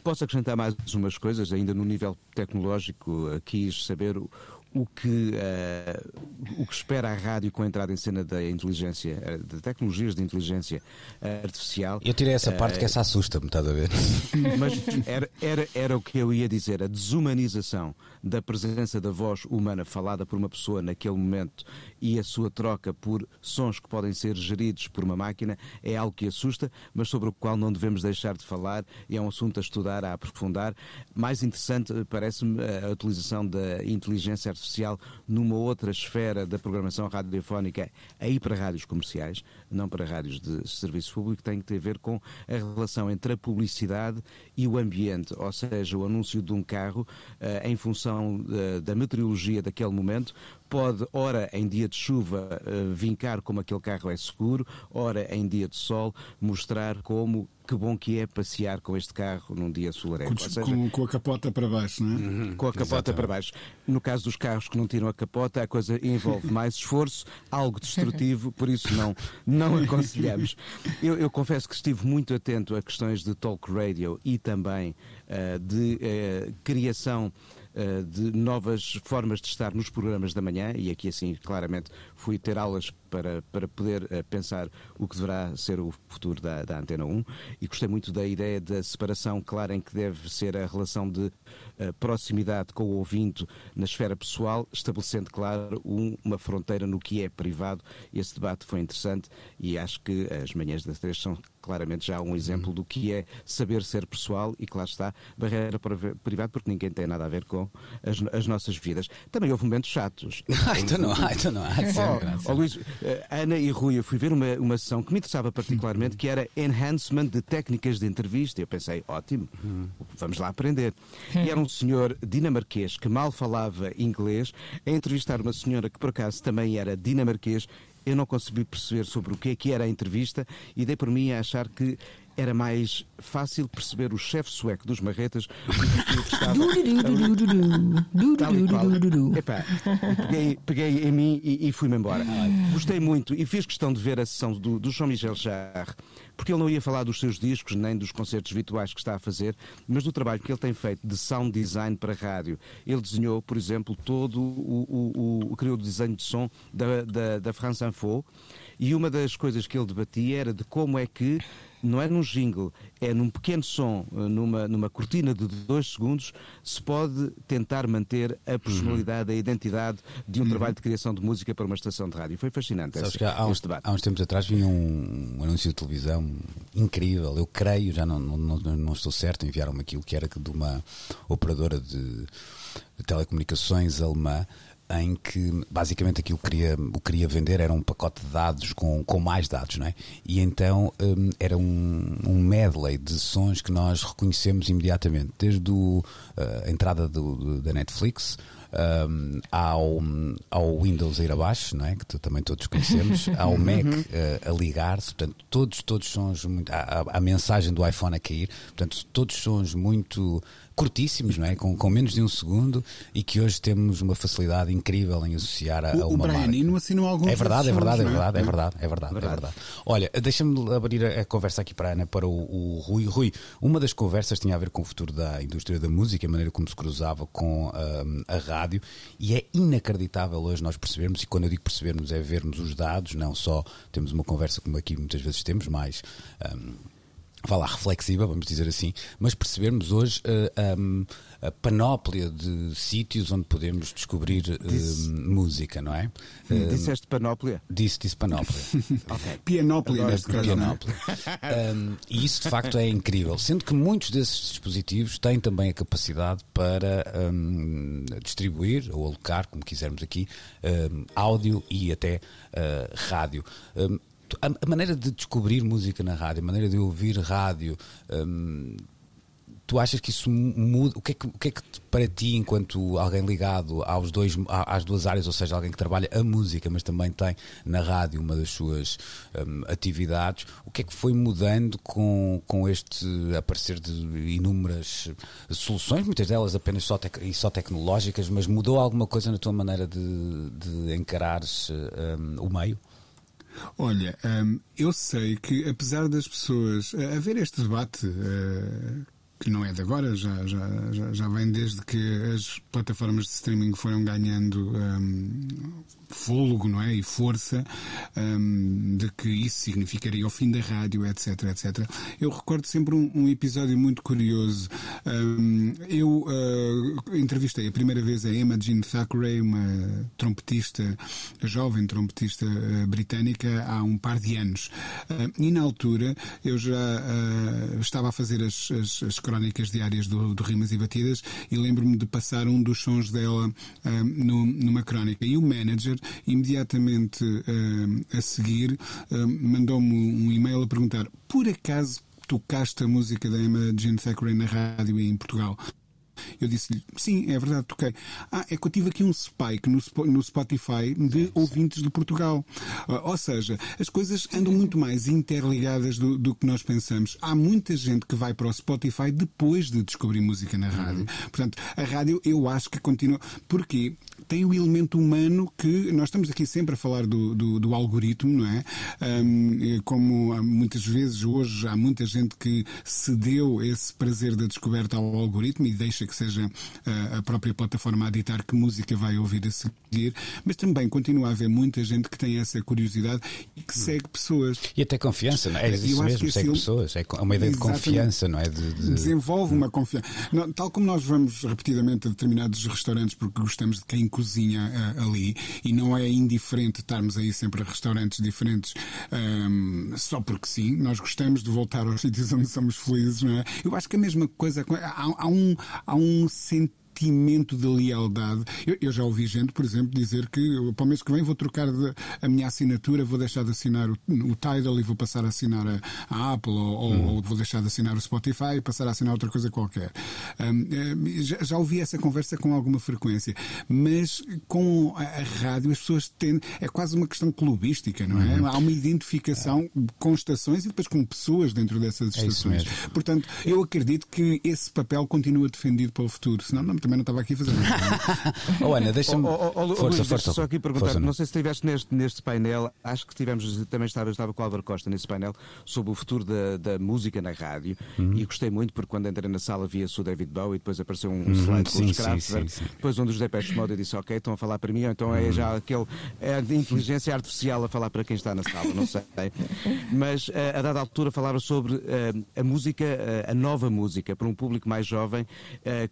Posso acrescentar mais umas coisas, ainda no nível tecnológico, quis saber o o que, uh, o que espera a rádio com a entrada em cena da inteligência, uh, de tecnologias de inteligência artificial. Eu tirei essa parte uh, que essa assusta-me, estás a ver? Mas era, era, era o que eu ia dizer, a desumanização da presença da voz humana falada por uma pessoa naquele momento e a sua troca por sons que podem ser geridos por uma máquina é algo que assusta, mas sobre o qual não devemos deixar de falar e é um assunto a estudar, a aprofundar. Mais interessante parece-me a utilização da inteligência artificial numa outra esfera da programação radiofónica aí para rádios comerciais, não para rádios de serviço público, tem que ter a ver com a relação entre a publicidade e o ambiente, ou seja, o anúncio de um carro uh, em função uh, da meteorologia daquele momento pode, ora em dia de chuva, uh, vincar como aquele carro é seguro, ora em dia de sol, mostrar como que bom que é passear com este carro num dia solarengo. Com, seja, com, com, a capota para baixo, não é? Uhum, com a capota exatamente. para baixo. No caso dos carros que não tiram a capota, a coisa envolve mais esforço, algo destrutivo, por isso não, não aconselhamos. Eu, eu confesso que estive muito atento a questões de talk radio e também uh, de uh, criação eh, de novas formas de estar nos programas da manhã, e aqui assim claramente fui ter aulas para, para poder uh, pensar o que deverá ser o futuro da, da Antena 1 e gostei muito da ideia da separação clara em que deve ser a relação de uh, proximidade com o ouvinte na esfera pessoal, estabelecendo, claro, um, uma fronteira no que é privado. Esse debate foi interessante e acho que as manhãs das três são claramente já um exemplo do que é saber ser pessoal e, claro está, barreira para privado, porque ninguém tem nada a ver com as, as nossas vidas. Também houve momentos chatos. ai, então não há, então não há. Oh, oh, Luís, uh, Ana e Rui, eu fui ver uma, uma sessão que me interessava particularmente, que era Enhancement de Técnicas de Entrevista. Eu pensei, ótimo, vamos lá aprender. E era um senhor dinamarquês que mal falava inglês a entrevistar uma senhora que por acaso também era dinamarquês eu não consegui perceber sobre o que é que era a entrevista e dei por mim a achar que era mais fácil perceber o chefe sueco dos marretas do que estava. Epá, peguei, peguei em mim e, e fui-me embora. Gostei muito e fiz questão de ver a sessão do, do Jean-Michel Jarre, porque ele não ia falar dos seus discos nem dos concertos virtuais que está a fazer, mas do trabalho que ele tem feito de sound design para rádio. Ele desenhou, por exemplo, todo o, o, o criou o desenho de som da, da, da France Info e uma das coisas que ele debatia era de como é que não é num jingle, é num pequeno som, eh, numa, numa cortina de dois segundos, se pode tentar manter a personalidade, a identidade de um trabalho de criação de música para uma estação de rádio. Foi fascinante Sabes esse, que há, uns, debate. há uns tempos atrás vinha um, anúncio de televisão incrível, eu creio, já não, não, não, estou certo, enviaram-me aquilo que era de uma operadora de telecomunicações alemã em que basicamente aquilo que queria, o que queria vender era um pacote de dados com, com mais dados, não é? E então hum, era um, um medley de sons que nós reconhecemos imediatamente, desde o, uh, a entrada do, do- da Netflix. hum, ao, ao Windows a ir abaixo, não é? que tu- também todos conhecemos, ao Mac eh, a ligar-se, portanto, todos, todos sons muito. A, a- a mensagem do iPhone a cair, portanto, todos sons muito curtíssimos, não é? Com, com menos de um segundo e que hoje temos uma facilidade incrível em associar a, a O, o uma Brian marca. Eno assinou alguns É verdade, é verdade, é sons, não verdade, é verdade, é verdade, é verdade. Olha, deixa-me abrir a, a conversa aqui para a Ana, para o, o Rui. Rui, uma das conversas tinha a ver com o futuro da indústria da música, a maneira como se cruzava com hum, a rádio, e é inacreditável hoje nós percebermos, e quando eu digo percebermos é vermos os dados, não só temos uma conversa como aqui muitas vezes temos, mais. hum, vá lá, reflexiva, vamos dizer assim, mas percebermos hoje uh, um, a panóplia de sítios onde podemos descobrir uh, música, não é? Uh, Disseste panóplia? disse, disse panóplia. Pianópolis, Adoro neste caso. é? Pianópolis. Um, e isso de facto é incrível, sendo que muitos desses dispositivos têm também a capacidade para um, distribuir ou alocar, como quisermos aqui, um, áudio e até uh, rádio. A, maneira de descobrir música na rádio, a maneira de ouvir rádio. um, Tu achas que isso muda? O que, é que, que é que para ti, enquanto alguém ligado aos dois, às duas áreas, ou seja, alguém que trabalha a música, mas também tem na rádio uma das suas hum, atividades, o que é que foi mudando com, com este aparecer de inúmeras soluções, muitas delas apenas só, e só tecnológicas, mas mudou alguma coisa na tua maneira de, de encarares hum, o meio? Olha, hum, eu sei que apesar das pessoas eh, haver este debate eh, que não é de agora, já, já, já, já vem desde que as plataformas de streaming foram ganhando hum, fôlego, não é? E força hum, de que isso significaria o fim da rádio, etc, etc. Eu recordo sempre um, um episódio muito curioso. Hum, eu eh, entrevistei a primeira vez a Emma Jean Thackeray, uma trompetista, jovem trompetista eh, britânica, há um par de anos. Eh, e na altura eu já estava a fazer as, as, as crónicas diárias do, do Rimas e Batidas e lembro-me de passar um dos sons dela no- numa crónica. E o manager, imediatamente eh, a seguir, eh, mandou-me um e-mail a perguntar: por acaso tocaste a música da Emma Jean Thackeray na rádio em Portugal? Eu disse-lhe, sim, é verdade, toquei. Ah, é que eu tive aqui um spike no, Spo- no Spotify de ouvintes de Portugal. Ah, Ou seja, as coisas andam muito mais interligadas do, do que nós pensamos. Há muita gente que vai para o Spotify depois de descobrir música na rádio. Portanto, a rádio eu acho que continua. Porquê? Tem o elemento humano que nós estamos aqui sempre a falar do, do, do algoritmo, não é? E como muitas vezes hoje há muita gente que cedeu esse prazer da descoberta ao algoritmo e deixa que seja ah, a própria plataforma a ditar que música vai ouvir a seguir, mas também continua a haver muita gente que tem essa curiosidade e que segue pessoas. E até confiança, não é? É isso mesmo, segue esse- pessoas. É uma ideia de confiança, não é? De, de- Desenvolve uma confiança. Não, Tal como nós vamos repetidamente a determinados restaurantes porque gostamos de quem cozinha ah, ali e não é indiferente estarmos aí sempre a restaurantes diferentes ahm, só porque sim, nós gostamos de voltar aos sítios onde somos felizes, não é? Eu acho que a mesma coisa, há, há um, há um sentido sentimento de lealdade. Eu, eu, já ouvi gente, por exemplo, dizer que para o mês que vem vou trocar de, a minha assinatura, vou deixar de assinar o, o Tidal e vou passar a assinar a, a Apple ou, hum. ou, vou deixar de assinar o Spotify e passar a assinar outra coisa qualquer. Um, já, já, ouvi essa conversa com alguma frequência, mas com a, a rádio as pessoas têm. É quase uma questão clubística, não é? Hum. Há uma identificação com estações e depois com pessoas dentro dessas é estações. É Portanto, eu acredito que esse papel continua defendido para o futuro, senão não, também não estava aqui a fazer nada. oh, Ana, deixa-me. Oh, oh, oh, força, força, só aqui perguntar, força, não. não sei se estiveste neste, neste painel, acho que tivemos, também estava, estava com o Álvaro Costa nesse painel sobre o futuro da, da música na rádio uhum. e gostei muito porque quando entrei na sala via-se o David Bowie, depois apareceu um uhum, slide com os Kraftwerk, depois um dos Depeche Mode disse, ok, estão a falar para mim, ou então é uhum. já aquele é a inteligência artificial a falar para quem está na sala, não sei. Mas eh, a dada altura falava sobre uh, a música, uh, a nova música, para um público mais jovem,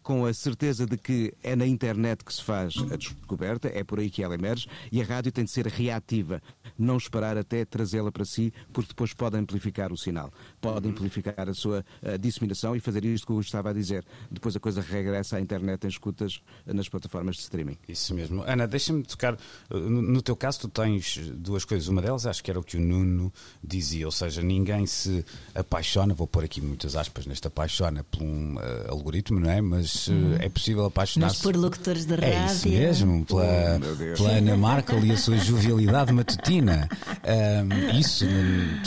com a certeza de que é na internet que se faz a descoberta, é por aí que ela emerge, e a rádio tem de ser reativa, não esperar até trazê-la para si, porque depois pode amplificar o sinal, pode amplificar a sua disseminação e fazer isto que eu estava a dizer. Depois a coisa regressa à internet em escutas nas plataformas de streaming. Isso mesmo. Ana, deixa-me tocar. No teu caso, tu tens duas coisas. Uma delas, acho que era o que o Nuno dizia, ou seja, ninguém se apaixona, vou pôr aqui muitas aspas nesta apaixona por um uh, algoritmo, não é? Mas uh, é possível apaixonar-se. por locutores de rádio. É isso mesmo, pela, oh, pela Ana Markel e a sua jovialidade matutina. Um, isso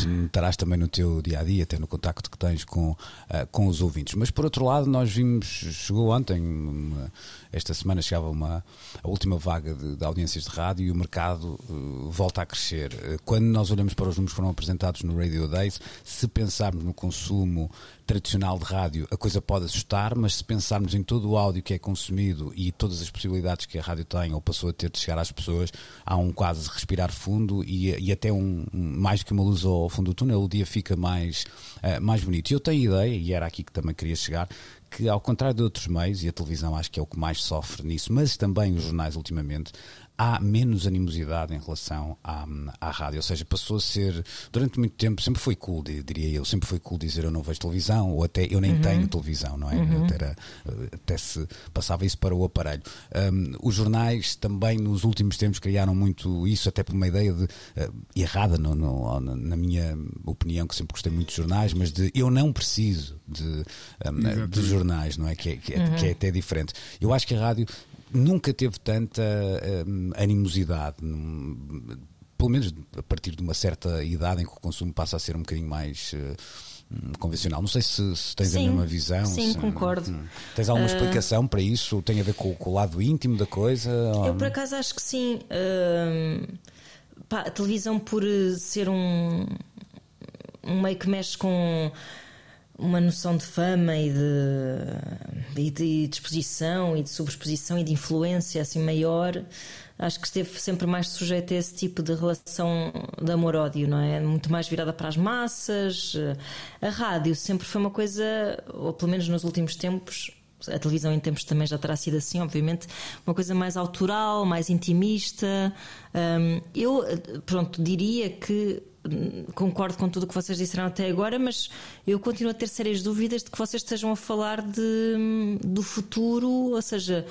notarás também no teu dia a dia, até no contacto que tens com, uh, com os ouvintes. Mas por outro lado, nós vimos, chegou ontem, uma, esta semana chegava uma, a última vaga de, de audiências de rádio e o mercado uh, volta a crescer. Uh, quando nós olhamos para os números que foram apresentados no Radio Days, se pensarmos no consumo tradicional de rádio, a coisa pode assustar, mas se pensarmos em todo o áudio que é consumido e todas as possibilidades que a rádio tem ou passou a ter de chegar às pessoas, há um quase respirar fundo e, e até um, mais que uma luz ao fundo do túnel, o dia fica mais, uh, mais bonito. E eu tenho ideia, e era aqui que também queria chegar, que, ao contrário de outros meios, e a televisão acho que é o que mais sofre nisso, mas também os jornais ultimamente, há menos animosidade em relação à, à rádio. Ou seja, passou a ser, durante muito tempo, sempre foi cool, diria eu, sempre foi cool dizer eu não vejo televisão, ou até eu nem uhum. tenho televisão, não é? Uhum. Até, era, até, se passava isso para o aparelho. Um, os jornais também, nos últimos tempos, criaram muito isso, até por uma ideia de, uh, errada, no, no, na minha opinião, que sempre gostei muito de jornais, mas de eu não preciso de, um, de jornais, não é? Que é, que é, uhum. que é até diferente. Eu acho que a rádio nunca teve tanta um, animosidade. pelo menos a partir de uma certa idade em que o consumo passa a ser um bocadinho mais. Uh, convencional. Não sei se, se tens sim, a mesma visão. Sim, se, concordo. Hum, tens alguma uh, explicação para isso? Tem a ver com, com, o lado íntimo da coisa? Eu, por acaso, acho que sim. Uh, pá, a televisão, por ser um, um meio que mexe com uma noção de fama e de, e de disposição e de sobreexposição e de influência assim maior, acho que esteve sempre mais sujeito a esse tipo de relação de amor-ódio, não é? Muito mais virada para as massas. A rádio sempre foi uma coisa, ou pelo menos nos últimos tempos, a televisão em tempos também já terá sido assim, obviamente, uma coisa mais autoral, mais intimista. Um, eu, pronto, diria que concordo com tudo o que vocês disseram até agora, mas eu continuo a ter sérias dúvidas de que vocês estejam a falar de, do futuro, ou seja,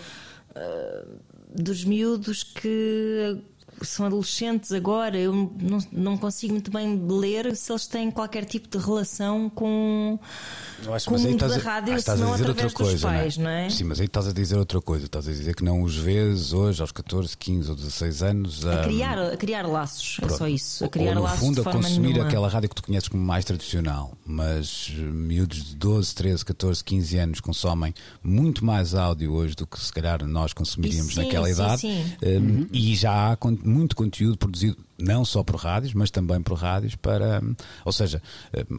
uh, dos miúdos que são adolescentes agora, eu não, não consigo muito bem ler se eles têm qualquer tipo de relação com, acho, com o mundo da rádio, a, se não através coisa, dos pais, não é? não é? Sim, mas aí estás a dizer outra coisa, estás a dizer que não os vês hoje, aos 14, 15 ou 16 anos. A, a criar, a criar laços, Pronto. é só isso. A criar ou, no laços fundo, a consumir nenhuma. aquela rádio que tu conheces como mais tradicional, mas miúdos de 12, 13, 14, 15 anos consomem muito mais áudio hoje do que se calhar nós consumiríamos sim, naquela sim, idade. Sim. Um, uhum. E já há muito conteúdo produzido não só por rádios, mas também por rádios para, ou seja,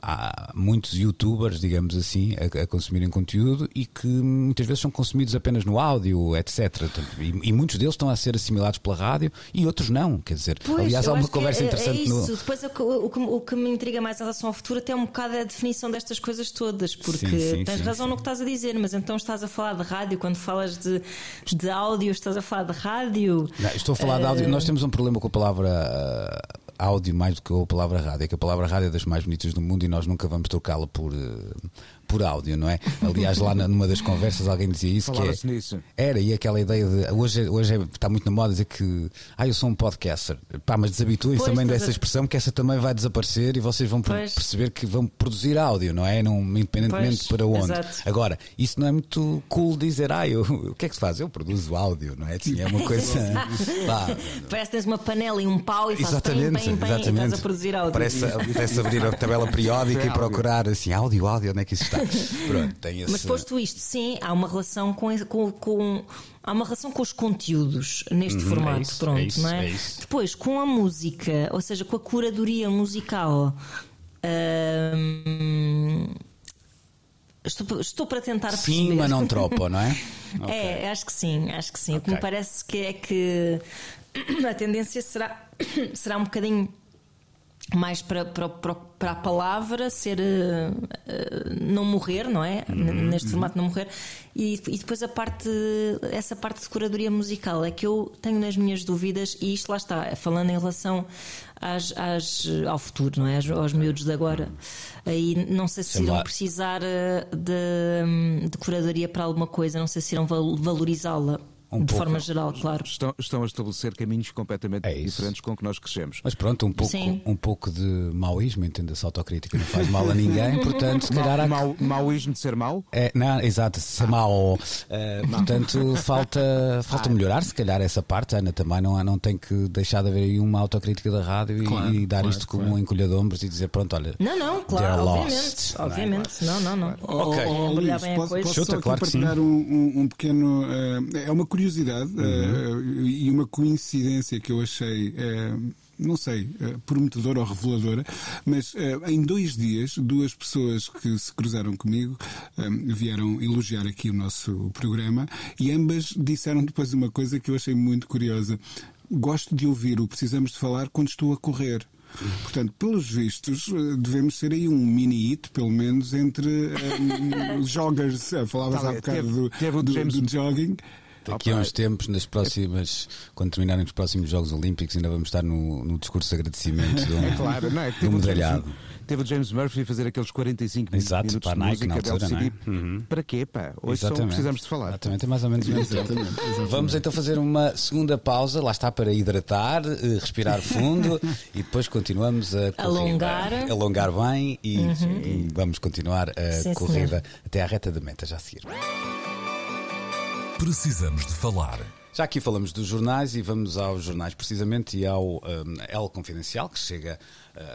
há muitos youtubers, digamos assim, a, a consumirem conteúdo e que muitas vezes são consumidos apenas no áudio, etc. E, e, muitos deles estão a ser assimilados pela rádio e outros não, quer dizer, pois, aliás há uma conversa é, interessante é isso. no... Depois o que, o, que, o que, me intriga mais em relação ao futuro até é um bocado a definição destas coisas todas, porque sim, sim, tens sim, razão no que estás a dizer, mas então estás a falar de rádio, quando falas de, de áudio, estás a falar de rádio. Não, estou a falar uh... de áudio, nós temos um problema com a palavra uh, áudio mais do que a palavra rádio. É que a palavra rádio é das mais bonitas do mundo e nós nunca vamos trocá-la por, uh, por áudio, não é? Aliás, lá numa das conversas alguém dizia isso. que é, nisso. Era, e aquela ideia de. Hoje, hoje é, está muito na moda dizer que. Ah, eu sou um podcaster. Pá, mas desabituem-se também dessa expressão, que essa também vai desaparecer e vocês vão pois. perceber que vão produzir áudio, não é? Não, independentemente pois, para onde. Exato. Agora, isso não é muito cool dizer, ah, eu, o que é que se faz? Eu produzo áudio, não é? Assim, é uma coisa. Parece que tens uma panela e um pau e fazes exatamente, bem, bem, bem, exatamente. e estás a produzir áudio. Parece, parece abrir a tabela periódica e procurar assim, áudio, áudio, onde é que isso está? Pronto, tem esse... Mas posto isto, sim, há uma relação com, com, com há uma relação com os conteúdos neste uhum, formato, é isso, pronto, é isso, não é? é Depois, com a música, ou seja, com a curadoria musical. Hum, estou, estou para tentar sim, perceber. Sim, mas não tropa, não é? okay. É, acho que sim, acho que sim. Okay. O que me parece que é que a tendência será, será um bocadinho mais para, para, para, para, a palavra ser uh, uh, não morrer, não é? Uhum, Neste uhum. formato não morrer. E, e, depois a parte, essa parte de curadoria musical é que eu tenho nas minhas dúvidas, e isto lá está, falando em relação às, às, ao futuro, não é? Aos, aos miúdos de agora. Aí não sei se irão precisar eh, de, de curadoria para alguma coisa, não sei se irão valorizá-la. Um de pouco, forma geral, claro. Estão, estão, a estabelecer caminhos completamente é diferentes com que nós crescemos. Mas pronto, um pouco, um pouco de maoísmo, entenda-se, autocrítica não faz mal a ninguém, portanto, se calhar. Ma, há... maoísmo de ser mau? É, não, exato, ser ah. mau. Uh, portanto, falta, falta ah. melhorar, se calhar, essa parte. Ana também não, não tem que deixar de haver aí uma autocrítica da rádio claro, e, e, dar claro, isto como um encolha de ombros e dizer, pronto, olha. Não, não, claro, obviamente. Lost, obviamente, não, não, não. não. Ok, oh, oh, Luís, posso, posso Chuta, só claro partilhar um, um, um, pequeno. Uh, é uma curiosidade. Uhum uhum. uh, e uma coincidência que eu achei. Uh, não sei, uh, prometedora ou reveladora, mas em dois dias, duas pessoas que se cruzaram comigo vieram elogiar aqui o nosso programa e ambas disseram depois uma coisa que eu achei muito curiosa. Gosto de ouvir o Precisamos de Falar quando estou a correr. Portanto, pelos vistos, devemos ser aí um mini hit, pelo menos, entre um, joggers. Falavas tá, há bocado teve, do, teve do, do jogging. Daqui a uns tempos, nas próximas, quando terminarem os próximos Jogos Olímpicos, ainda vamos estar no, no discurso de agradecimento do, é claro, não é? do medalhado. Teve o James Murphy a fazer aqueles 45 Exato, minutos para de Nike, música altura, LCD. É? Uhum. Para quê, pá? Hoje só precisamos de falar. Exatamente, é mais ou menos o mesmo tempo. Vamos então fazer uma segunda pausa, lá está para hidratar, eh, respirar fundo e depois continuamos a corrida. Alongar. Alongar bem e, uhum. e vamos continuar a Sim, corrida senhor. até à reta da meta já a seguir. Precisamos de falar. Já aqui falamos dos jornais e vamos aos jornais precisamente e ao um, El Confidencial que chega.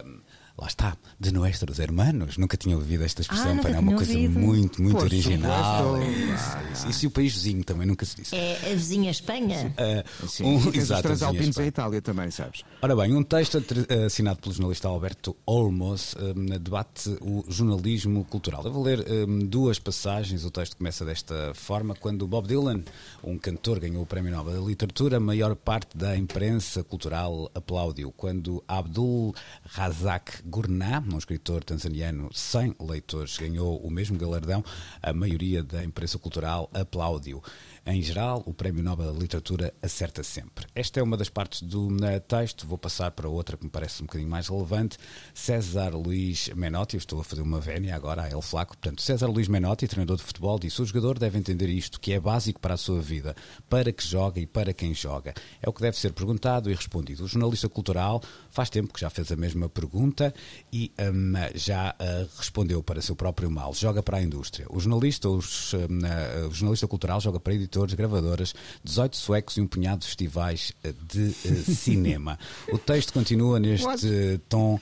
Um, lá está, de nossos hermanos. Nunca tinha ouvido esta expressão, ah, é uma coisa ouvido. muito, muito Poxa, original. Isso, isso, e o país vizinho também nunca se disse. É a vizinha Espanha. Uh, Sim, um, exato, os transalpinos a Itália também, sabes? Ora bem, um texto assinado pelo jornalista Alberto Olmos um, debate o jornalismo cultural. Eu vou ler um, duas passagens. O texto começa desta forma. Quando Bob Dylan, um cantor, ganhou o Prémio Nobel da Literatura, a maior parte da imprensa cultural aplaudiu. Quando Abdul Razak Gurnah, um escritor tanzaniano sem leitores, ganhou o mesmo galardão. A maioria da imprensa cultural aplaudiu. Em geral, o Prémio Nobel da Literatura acerta sempre. Esta é uma das partes do texto. Vou passar para outra que me parece um bocadinho mais relevante. César Luís Menotti, estou a fazer uma vénia agora a El Flaco. Portanto, César Luís Menotti, treinador de futebol, disse: o jogador deve entender isto, que é básico para a sua vida, para que joga e para quem joga. É o que deve ser perguntado e respondido. O jornalista cultural faz tempo que já fez a mesma pergunta e um, já uh, respondeu para seu próprio mal. Joga para a indústria. O jornalista, os, uh, o jornalista cultural joga para editores, gravadoras, 18 suecos e um punhado de festivais uh, de cinema. o texto continua neste tom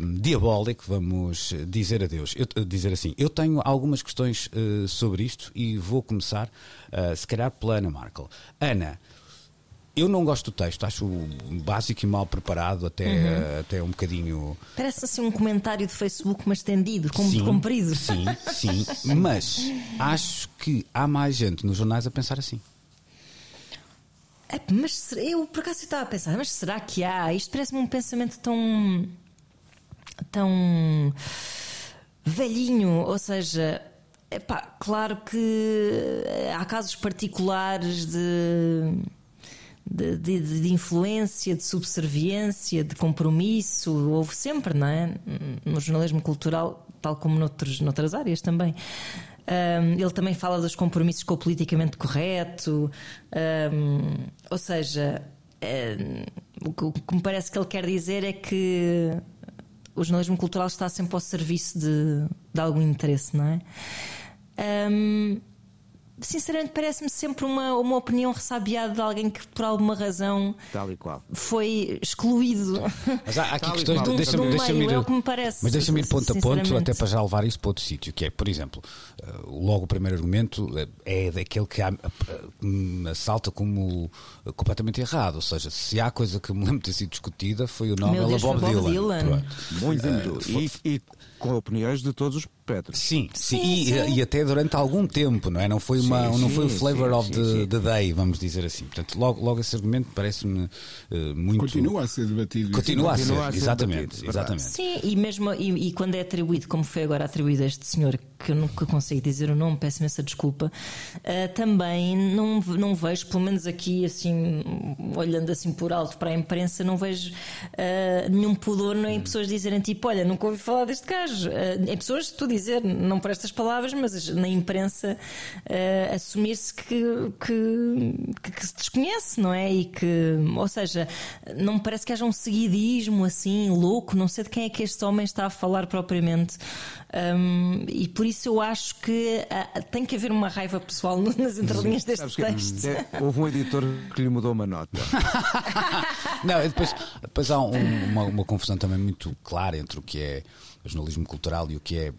um, diabólico, vamos dizer adeus. Eu, dizer assim, eu tenho algumas questões sobre isto e vou começar, se calhar, pela Ana Markel. Ana, eu não gosto do texto, acho básico e mal preparado, até, uhum. até um bocadinho. Parece assim um comentário de Facebook, mas estendido, como sim, comprido. Sim, sim, mas acho que há mais gente nos jornais a pensar assim. É, mas eu por acaso estava a pensar, mas será que há? Isto parece-me um pensamento tão. tão. velhinho, ou seja. Epá, claro que há casos particulares de de, de, de, influência, de subserviência, de compromisso, houve sempre, não é? No jornalismo cultural tal como noutros, noutras áreas também. Um, ele também fala dos compromissos com o politicamente correto, um, ou seja, um, o que me parece que ele quer dizer é que o jornalismo cultural está sempre ao serviço de, de algum interesse, não é? Sinceramente parece-me sempre uma, uma opinião ressabiada de alguém que por alguma razão Tal e qual. foi excluído. Mas há, há aqui Tal questões. qual. Deixa-me Do deixa meio, ir. é o que me parece, mas deixa-me ir ponto a ponto, até para já levar isso para outro sítio. Que é, por exemplo, eh, logo o primeiro argumento eh, é daquele que eh, me assalta como completamente errado. Ou seja, se há coisa que me lembro de ter sido discutida, foi o Nobel Deus, a Bob, Bob Dylan. Dylan. Muito, Eh, e, e com opiniões de todos os Pedros. Sim, sim, Sim, e, sim. e até durante algum tempo, não é? Não foi, uma, Sim, não foi o flavor sim, of sim, the, sim. the day, vamos dizer assim. Portanto, logo, logo esse argumento parece-me eh, muito. Continua a ser debatido. Continua a ser, Continua a ser exatamente, debatido, exatamente. Sim, e mesmo e, e quando é atribuído, como foi agora atribuído a este senhor, que eu nunca consigo dizer o nome, peço imensa desculpa, ah, também não, não vejo, pelo menos aqui, assim, olhando assim por alto para a imprensa, não vejo ah, nenhum pudor em pessoas dizerem tipo, olha, nunca ouvi falar deste gajo. Ah, em pessoas, tu dizer, não por estas palavras, mas na imprensa ah, assumir-se que, que, que se desconhece, não é? E que, ou seja, não me parece que haja um seguidismo assim louco, não sei de quem é que este homem está a falar propriamente. Hum, e por isso eu acho que ah, tem que haver uma raiva pessoal nas entrelinhas deste Sabes que texto. de- houve um editor que lhe mudou uma nota. Não, depois, depois há um- uma, uma confusão também muito clara entre o que é jornalismo cultural e o que é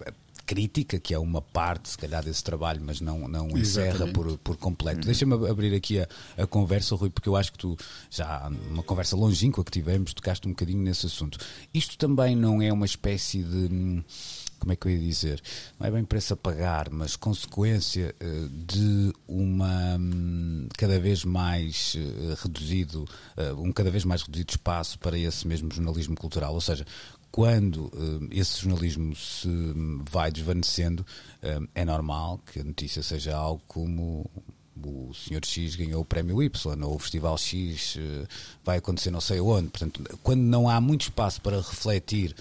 crítica, que é uma parte, se calhar, desse trabalho, mas não, não encerra por, por completo. Deixa-me abrir aqui a, a conversa, Rui, porque eu acho que tu, já numa conversa longínqua que tivemos, tocaste um bocadinho nesse assunto. Isto também não é uma espécie de. hum, Como é que eu ia dizer? Não é bem preço a pagar, mas consequência eh, de uma hum, cada vez mais eh, reduzido, eh, um cada vez mais reduzido espaço para esse mesmo jornalismo cultural. Ou seja, quando eh, esse jornalismo se vai desvanecendo, eh, é normal que a notícia seja algo como o Sr. X ganhou o prémio Y, ou o Festival X eh, vai acontecer não sei onde. Portanto, quando não há muito espaço para refletir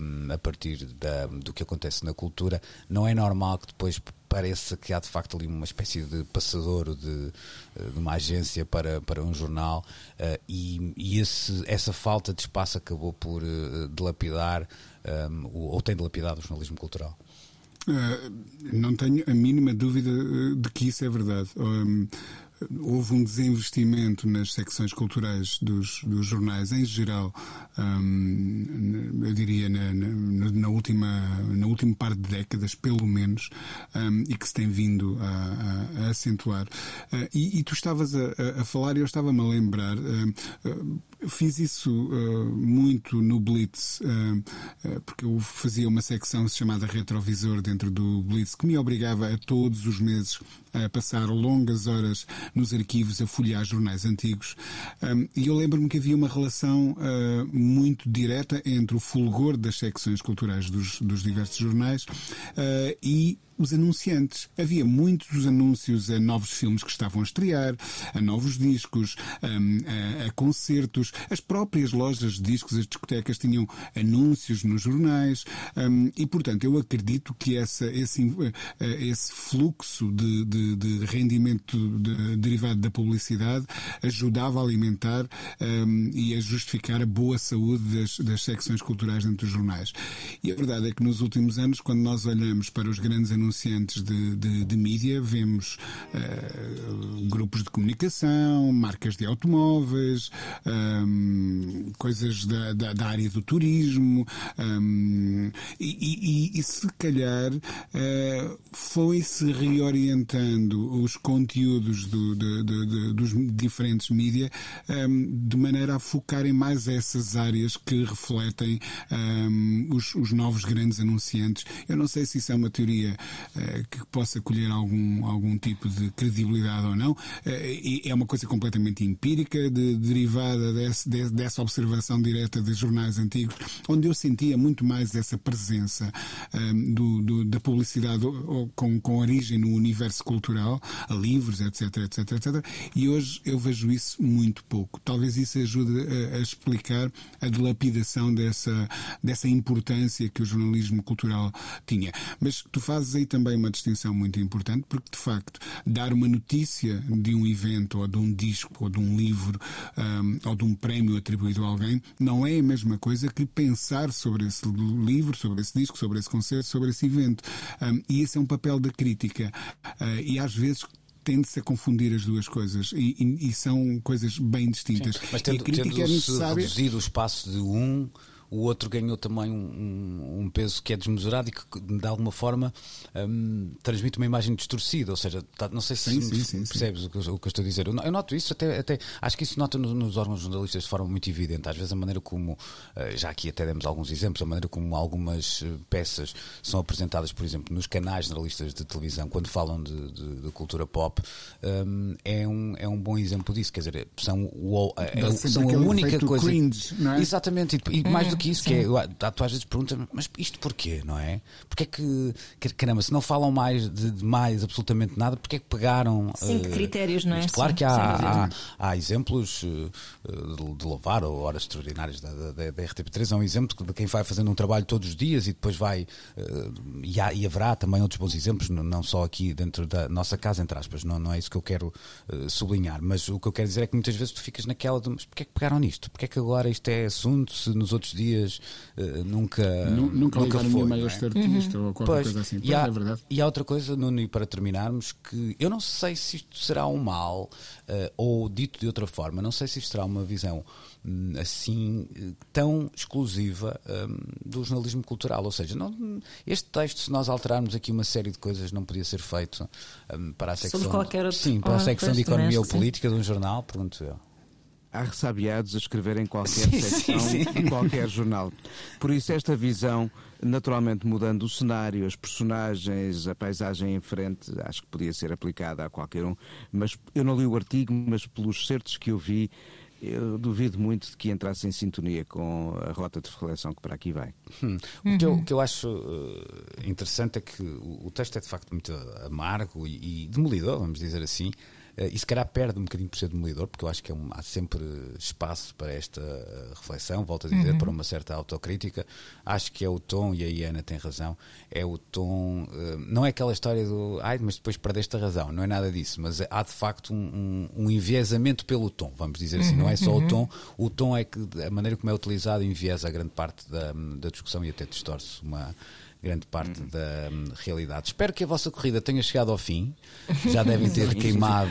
hum, a partir da- do que acontece na cultura, não é normal que depois pareça que há de facto ali uma espécie de passadouro de, eh, de uma agência para, para um jornal eh, e, e esse- essa falta de espaço acabou por eh, dilapidar hum, o- ou tem dilapidado o jornalismo cultural. Uh, não tenho a mínima dúvida uh, de que isso é verdade. Um, houve um desinvestimento nas secções culturais dos, dos jornais em geral, eu diria na, na, na última na última par de décadas, pelo menos, e que se tem vindo a, a- a acentuar. Uh, e, e tu estavas a, a- falar e eu estava-me a lembrar. um, uh, fiz isso uh, muito no Blitz, uh, uh, porque eu fazia uma secção chamada Retrovisor dentro do Blitz, que me obrigava a todos os meses a passar longas horas nos arquivos a folhear jornais antigos. Um, e eu lembro-me que havia uma relação muito direta entre o fulgor das secções culturais dos, dos diversos jornais e os anunciantes. Havia muitos anúncios a novos filmes que estavam a estrear, a novos discos, hum, a, a concertos. As próprias lojas de discos, as discotecas, tinham anúncios nos jornais. hum, e, portanto, eu acredito que essa, esse, eh, esse fluxo de, de- de rendimento de- derivado da publicidade ajudava a alimentar hum, e a justificar a boa saúde das, das secções culturais dentro dos jornais. E a verdade é que nos últimos anos, quando nós olhamos para os grandes anunciantes de, de, de mídia, vemos eh, grupos de comunicação, marcas de automóveis, hum, coisas da, da, da área do turismo, hum, e, e- e se calhar eh, foi-se reorientando os conteúdos do- de- de- dos diferentes mídia hum, de maneira a focarem mais essas áreas que refletem os, os novos grandes anunciantes. Eu não sei se isso é uma teoria que possa colher algum, algum tipo de credibilidade ou não. E é uma coisa completamente empírica, de, derivada desse, de, dessa observação direta de jornais antigos, onde eu sentia muito mais essa presença um, do, do, da publicidade com, com origem no universo cultural, a livros, etc, etc, etc. E hoje eu vejo isso muito pouco. Talvez isso ajude a, a explicar a dilapidação dessa, dessa importância que o jornalismo cultural tinha. Mas tu fazes aí também uma distinção muito importante, porque de facto dar uma notícia de um evento ou de um disco ou de um livro um, ou de um prémio atribuído a alguém não é a mesma coisa que pensar sobre esse livro, sobre esse disco, sobre esse concerto, sobre esse evento. Um, e esse é um papel da crítica. Uh, e às vezes tende-se a confundir as duas coisas e, e, e são coisas bem distintas. Sim, mas tendo, e a crítica tendo é necessária... reduzido o espaço de um o outro ganhou também um, um, peso que é desmesurado e que de alguma forma um, transmite uma imagem distorcida, ou seja, tá, não sei se sim, sim, sim, percebes o que, o, que, eu estou a dizer. Eu, eu noto isso até, até, acho que isso nota nos, nos, órgãos jornalistas de forma muito evidente. Às vezes a maneira como, eh, já aqui até demos alguns exemplos, a maneira como algumas eh, peças são apresentadas, por exemplo, nos canais jornalistas de televisão, quando falam de, de, de cultura pop, um, é, um, é um bom exemplo disso. Quer dizer, são, o, é, são a única coisa. Cringe, é? Exatamente, e, e mais do que isso, Sim. que é, tu às vezes perguntas, mas isto porquê, não é? Porque é que, caramba, se não falam mais de, de mais absolutamente nada, porque é que pegaram. Sim, uh, critérios, não é? Claro Sim, que há, há, há, exemplos uh, de, louvar ou horas extraordinárias da, da, da, RTP3, é um exemplo de quem vai fazendo um trabalho todos os dias e depois vai. Uh, e, há, e, haverá também outros bons exemplos, não só aqui dentro da nossa casa, entre aspas, não, não é isso que eu quero sublinhar, mas o que eu quero dizer é que muitas vezes tu ficas naquela de, mas porque é que pegaram nisto? Porque é que agora isto é assunto se nos outros dias uh, nunca. Nunca, nunca foi. Nenhuma é? artista uhum. ou qualquer pois, coisa assim. E há, é verdade. E há outra coisa, Nuno, e para terminarmos, que eu não sei se isto será um mal, uh, ou dito de outra forma, não sei se isto será uma visão hum, assim tão exclusiva um, do jornalismo cultural. Ou seja, não, este texto, se nós alterarmos aqui uma série de coisas, não podia ser feito um, para a secção, sim, para a secção de economia ou política de um jornal, pergunto eu há ressabiados a escrever em qualquer sim, secção, sim, sim. em qualquer jornal. Por isso, esta visão, naturalmente mudando o cenário, as personagens, a paisagem em frente, acho que podia ser aplicada a qualquer um. Mas eu não li o artigo, mas pelos certos que eu vi, eu duvido muito de que entrasse em sintonia com a rota de reflexão que para aqui vai. Hum. O, que eu, o, que eu, acho uh, interessante é que o, o, texto é de facto muito amargo e, e demolidor, vamos dizer assim. Uh, e se calhar perde um bocadinho por ser demolidor, porque eu acho que é um, há sempre espaço para esta uh, reflexão, volto a dizer, uhum. para uma certa autocrítica. Acho que é o tom, e a Iana tem razão, é o tom. Uh, não é aquela história do ai, mas depois perdeste a razão, não é nada disso, mas há de facto um, um, um enviesamento pelo tom, vamos dizer assim. Uhum. Não é só uhum. o tom, o tom é que a maneira como é utilizado enviesa a grande parte da, da discussão e até distorce uma grande parte hum. da um, realidade. Espero que a vossa corrida tenha chegado ao fim. Já devem ter queimado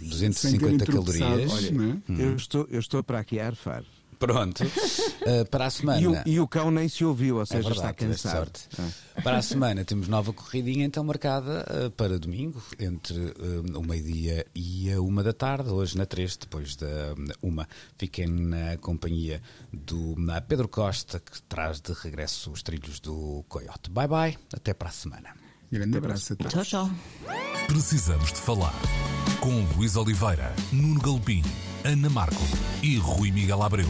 250 calorias. Olha, hum. eu, estou, eu estou para aqui a arfar. Pronto. Uh, para a semana. E o, e o, cão nem se ouviu, ou é seja, é verdade, está cansado. Ah. Para a semana temos nova corridinha então marcada uh, para domingo, entre uh, o meio-dia e a uma da tarde, hoje na 3, depois da uma. Fiquem na companhia do Pedro Costa, que traz de regresso os trilhos do Coyote. Bye bye, até para a semana. Grande abraço a todos. Tchau, tchau. Precisamos de falar com Luís Oliveira, Nuno Galpim, Ana Marco e Rui Miguel Abreu.